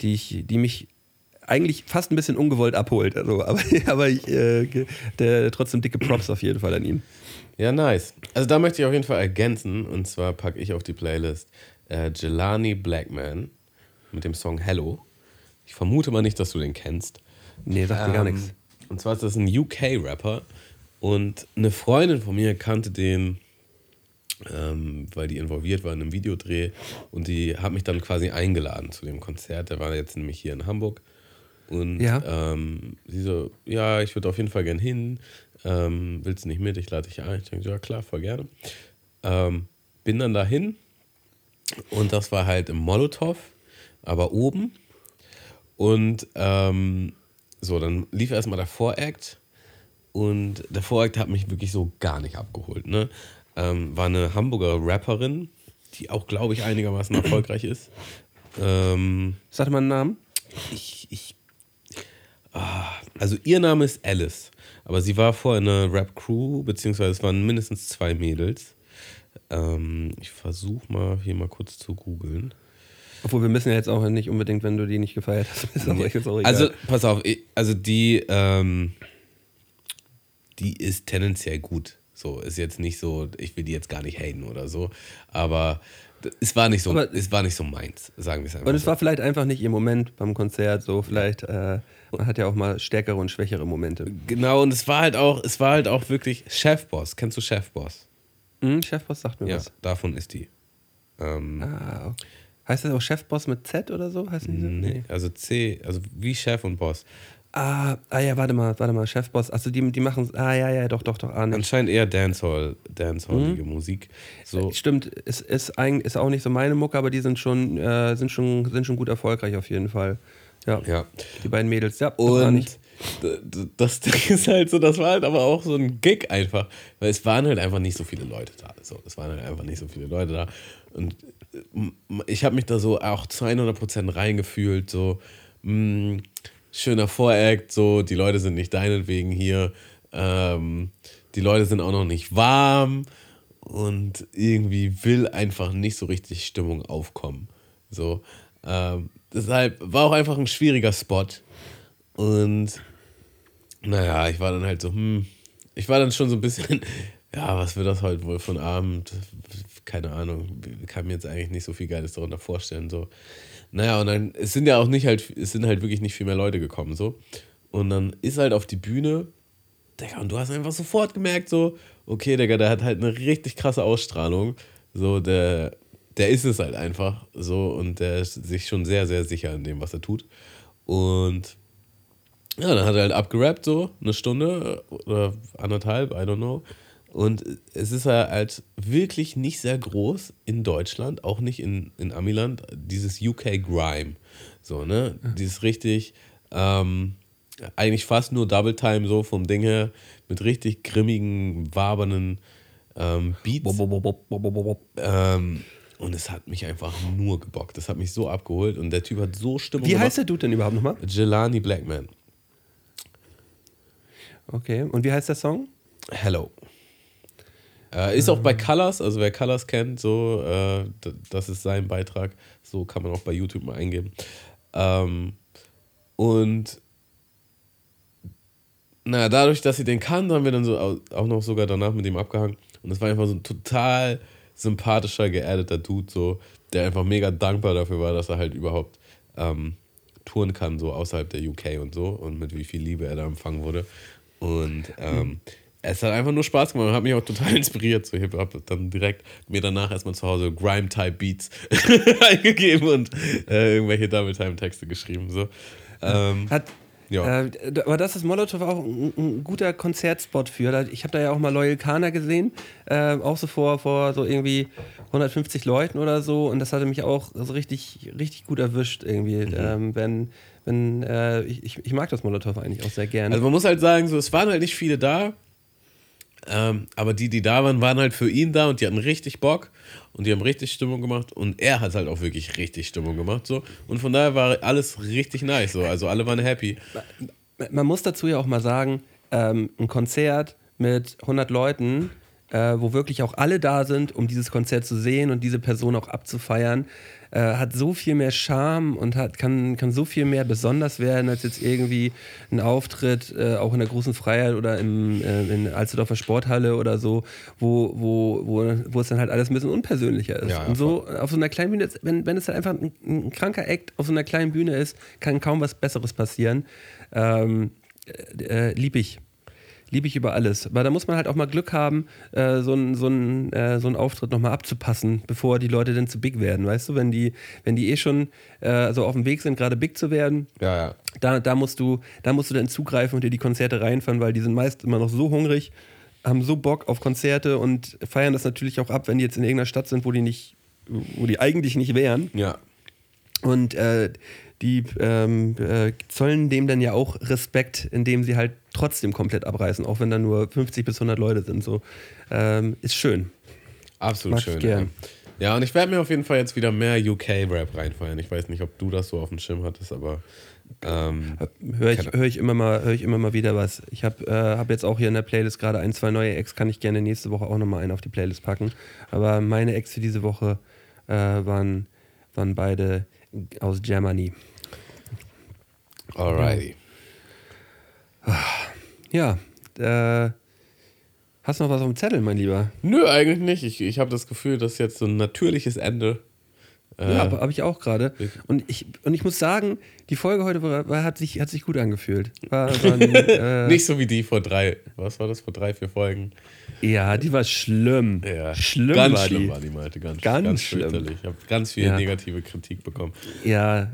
die ich, die mich eigentlich fast ein bisschen ungewollt abholt. Also, aber aber ich, äh, der, trotzdem dicke Props auf jeden Fall an ihn. Ja, nice. Also da möchte ich auf jeden Fall ergänzen. Und zwar packe ich auf die Playlist äh, Jelani Blackman mit dem Song Hello. Ich vermute mal nicht, dass du den kennst. Nee, sagt mir gar Ähm, nichts. Und zwar ist das ein UK-Rapper. Und eine Freundin von mir kannte den, ähm, weil die involviert war in einem Videodreh. Und die hat mich dann quasi eingeladen zu dem Konzert. Der war jetzt nämlich hier in Hamburg. Und Ja. ähm, sie so, ja, ich würde auf jeden Fall gern hin. Ähm, willst du nicht mit? Ich lade dich ein. Ich denke, ja klar, voll gerne. Ähm, bin dann dahin und das war halt im Molotow, aber oben. Und ähm, so, dann lief erstmal der Voract und der Voract hat mich wirklich so gar nicht abgeholt. Ne? Ähm, war eine Hamburger Rapperin, die auch, glaube ich, einigermaßen erfolgreich ist. Ähm, Sag mal einen Namen. ich, ich, ah, also ihr Name ist Alice, aber sie war vorher in einer Rap-Crew, beziehungsweise es waren mindestens zwei Mädels. Ähm, ich versuche mal hier mal kurz zu googeln. Obwohl wir müssen ja jetzt auch nicht unbedingt, wenn du die nicht gefeiert hast. Also, pass auf, also die, ähm, die ist tendenziell gut. So, ist jetzt nicht so, ich will die jetzt gar nicht haten oder so, aber es war nicht so, Aber- es war nicht so meins, sagen wir es einfach. und es so. war vielleicht einfach nicht ihr Moment beim Konzert, so vielleicht, äh, man hat ja auch mal stärkere und schwächere Momente. Genau, und es war halt auch, es war halt auch wirklich Chefboss. Kennst du Chefboss? Hm, Chefboss sagt mir Ja, was. davon ist die. Ähm, Ah, okay. Heißt das auch Chefboss mit Z oder so? Heißt so? nee, also C, also wie Chef und Boss. Ah, ah ja, warte mal, warte mal, Chefboss. Also die, die machen, ah ja, ja, doch, doch, doch, ah, nicht. Anscheinend eher Dancehall, Dancehallige Mhm. Musik. So, Stimmt, ist, ist, eigentlich, ist auch nicht so meine Mucke, aber die sind schon, äh, sind schon, sind schon gut erfolgreich auf jeden Fall. Ja, ja. die beiden Mädels, ja. Und das Ding ist halt so, das war halt aber auch so ein Gig einfach, weil es waren halt einfach nicht so viele Leute da. So, es waren halt einfach nicht so viele Leute da. Und ich habe mich da so auch zu 100% reingefühlt, so mh, schöner Voract, so die Leute sind nicht deinetwegen hier, ähm, die Leute sind auch noch nicht warm und irgendwie will einfach nicht so richtig Stimmung aufkommen. So, ähm, deshalb war auch einfach ein schwieriger Spot. Und naja, ich war dann halt so, hm, ich war dann schon so ein bisschen, ja, was wird das heute wohl von Abend? Keine Ahnung, kann mir jetzt eigentlich nicht so viel Geiles darunter vorstellen. So. Naja, und dann, es sind ja auch nicht halt, es sind halt wirklich nicht viel mehr Leute gekommen, so. Und dann ist halt auf die Bühne, Digga, und du hast einfach sofort gemerkt, so, okay, Digga, der hat halt eine richtig krasse Ausstrahlung. So, der, der ist es halt einfach so und der ist sich schon sehr, sehr sicher in dem, was er tut. Und ja, dann hat er halt abgerappt, so eine Stunde oder anderthalb, I don't know. Und es ist halt wirklich nicht sehr groß in Deutschland, auch nicht in, in Amiland, dieses UK Grime. So, ne? Dieses richtig, ähm, eigentlich fast nur Double Time so vom Ding her, mit richtig grimmigen, wabernden ähm, Beats. Ähm, Und es hat mich einfach nur gebockt. Das hat mich so abgeholt und der Typ hat so Stimmung Wie heißt der Dude denn überhaupt nochmal? Jelani Blackman. Okay. Und wie heißt der Song? Hello. Äh, ist auch bei Colors, also wer Colors kennt, so, äh, das ist sein Beitrag. So kann man auch bei YouTube mal eingeben. Ähm, und na, dadurch, dass sie den kannten, haben wir dann so au- auch noch sogar danach mit ihm abgehangen. Und es war einfach so ein total sympathischer, geerdeter Dude, so, der einfach mega dankbar dafür war, dass er halt überhaupt ähm, touren kann, so außerhalb der UK und so. Und mit wie viel Liebe er da empfangen wurde. Und ähm, es hat einfach nur Spaß gemacht und hat mich auch total inspiriert. So, ich habe dann direkt mir danach erstmal zu Hause Grime-Type-Beats eingegeben und äh, irgendwelche Double-Time-Texte geschrieben. So. Ähm, Hat, Ja. äh, aber das ist Molotow auch ein, ein guter Konzertspot für. Ich habe da ja auch mal Loyal Kana gesehen, äh, auch so vor, vor so irgendwie 150 Leuten oder so. Und das hatte mich auch so richtig, richtig gut erwischt irgendwie. Mhm. Ähm, wenn, wenn, äh, ich, ich, ich mag das Molotow eigentlich auch sehr gerne. Also man muss halt sagen, so, es waren halt nicht viele da, ähm, aber die, die da waren, waren halt für ihn da und die hatten richtig Bock und die haben richtig Stimmung gemacht und er hat halt auch wirklich richtig Stimmung gemacht so und von daher war alles richtig nice so, also alle waren happy. man muss dazu ja auch mal sagen, ähm, ein Konzert mit 100 Leuten, äh, wo wirklich auch alle da sind, um dieses Konzert zu sehen und diese Person auch abzufeiern, äh, hat so viel mehr Charme und hat, kann, kann so viel mehr besonders werden, als jetzt irgendwie ein Auftritt, äh, auch in der großen Freiheit oder im, äh, in Alsterdorfer Sporthalle oder so, wo, wo, wo, wo es dann halt alles ein bisschen unpersönlicher ist. Ja, und so auf so einer kleinen Bühne, wenn, wenn es halt einfach ein, ein kranker Act auf so einer kleinen Bühne ist, kann kaum was Besseres passieren. Ähm, äh, äh, lieb ich. Lieb ich über alles. Aber da muss man halt auch mal Glück haben, äh, so einen so ein, äh, so einen Auftritt nochmal abzupassen, bevor die Leute dann zu big werden. Weißt du, wenn die, wenn die eh schon äh, so auf dem Weg sind, gerade big zu werden, Ja, ja. da, da, musst du, da musst du dann zugreifen und dir die Konzerte reinfahren, weil die sind meist immer noch so hungrig, haben so Bock auf Konzerte und feiern das natürlich auch ab, wenn die jetzt in irgendeiner Stadt sind, wo die nicht, wo die eigentlich nicht wären. Ja. Und äh, die ähm, äh, zollen dem dann ja auch Respekt, indem sie halt trotzdem komplett abreißen, auch wenn da nur 50 bis 100 Leute sind. So ähm, ist schön. Absolut Mag ich schön. gern. Ja. ja, und ich werde mir auf jeden Fall jetzt wieder mehr UK-Rap reinfeuern. Ich weiß nicht, ob du das so auf dem Schirm hattest, aber ähm, Höre ich, hör ich, immer mal- hör ich immer mal wieder was. Ich habe äh, hab jetzt auch hier in der Playlist gerade ein, zwei neue Acts, kann ich gerne nächste Woche auch nochmal einen auf die Playlist packen. Aber meine Acts für diese Woche äh, waren, waren beide aus Germany. alrighty. Ja, äh, hast du noch was auf dem Zettel, mein Lieber? Nö, eigentlich nicht. Ich, ich habe das Gefühl, das ist jetzt so ein natürliches Ende. Äh, Ja, habe ich auch gerade. Und ich, und ich muss sagen, die Folge heute war, war, hat, sich, hat sich gut angefühlt. War, war ein, äh, Nicht so wie die vor drei, was war das, vor drei, vier Folgen? ja, die war schlimm. Ja, Schlimm ganz war schlimm die. war die, Malte. Ganz, Ganz ganz, schlimm. Ich habe ganz viel Ja. negative Kritik bekommen. Ja,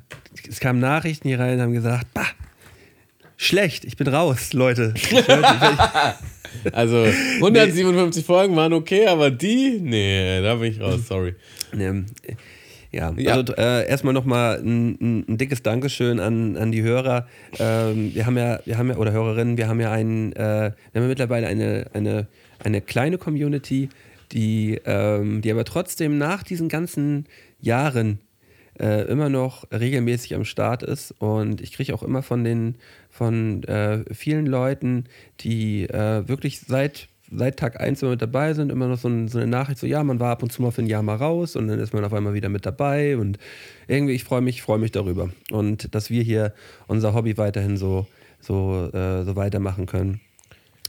es kamen Nachrichten hier rein und haben gesagt, bah, schlecht, ich bin raus, Leute. Also 157 Folgen waren okay, aber die, nee, da bin ich raus, sorry. ähm, ja, Ja. also äh, erstmal nochmal ein, ein, dickes Dankeschön an, an die Hörer. Ähm, wir haben ja, wir haben ja, oder Hörerinnen, wir haben ja einen, äh, wir haben ja mittlerweile eine, eine, eine kleine Community, die, ähm, die aber trotzdem nach diesen ganzen Jahren äh, immer noch regelmäßig am Start ist. Und ich kriege auch immer von den von äh, vielen Leuten, die äh, wirklich seit, seit Tag 1 immer mit dabei sind, immer noch so, ein, so eine Nachricht, so ja, man war ab und zu mal für ein Jahr mal raus und dann ist man auf einmal wieder mit dabei. Und irgendwie, ich freue mich, freue mich darüber. Und dass wir hier unser Hobby weiterhin so, so, äh, so weitermachen können.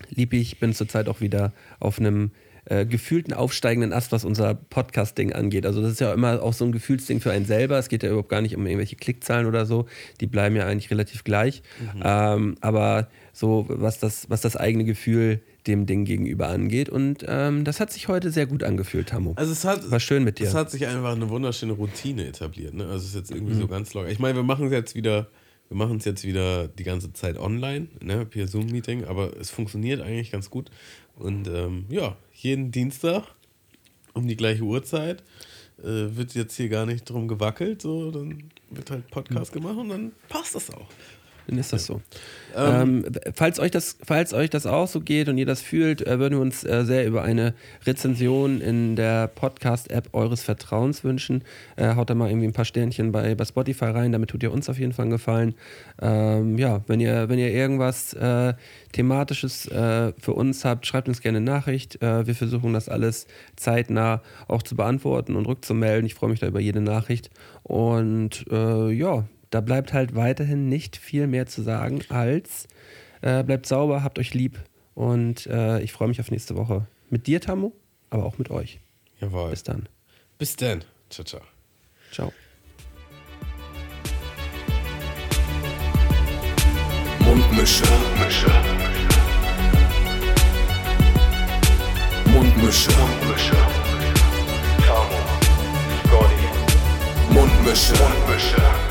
Lieb ich, bin zurzeit auch wieder auf einem äh, gefühlten aufsteigenden Ast, was unser Podcast-Ding angeht. Also das ist ja immer auch so ein Gefühlsding für einen selber. Es geht ja überhaupt gar nicht um irgendwelche Klickzahlen oder so. Die bleiben ja eigentlich relativ gleich. Ähm, aber so, was das, was das eigene Gefühl dem Ding gegenüber angeht. Und ähm, das hat sich heute sehr gut angefühlt, Tammo. Also es hat, War schön mit dir. Es hat sich einfach eine wunderschöne Routine etabliert. Ne? Also es ist jetzt irgendwie Mhm. so ganz locker. Ich meine, wir machen es jetzt wieder, wir machen es jetzt wieder die ganze Zeit online, ne? per Zoom-Meeting, aber es funktioniert eigentlich ganz gut. Und ähm, ja, jeden Dienstag um die gleiche Uhrzeit äh, wird jetzt hier gar nicht drum gewackelt, so dann wird halt Podcast gemacht und dann passt das auch. Dann ist das so. Ähm, falls, euch das, falls euch das auch so geht und ihr das fühlt, äh, würden wir uns äh, sehr über eine Rezension in der Podcast-App eures Vertrauens wünschen. Äh, haut da mal irgendwie ein paar Sternchen bei, bei Spotify rein, damit tut ihr uns auf jeden Fall einen Gefallen. Ähm, ja, wenn ihr, wenn ihr irgendwas äh, Thematisches äh, für uns habt, schreibt uns gerne eine Nachricht. Wir versuchen das alles zeitnah auch zu beantworten und rückzumelden. Ich freue mich da über jede Nachricht. Und ja, da bleibt halt weiterhin nicht viel mehr zu sagen als äh, bleibt sauber, habt euch lieb und äh, ich freue mich auf nächste Woche. Mit dir, Tammo, aber auch mit euch. Jawohl. Bis dann. Bis dann. Ciao, ciao. Ciao. Mundmische. Mundmische. Mundmische. Mundmische. Tamo. Scotty. Mundmische. Mundmische.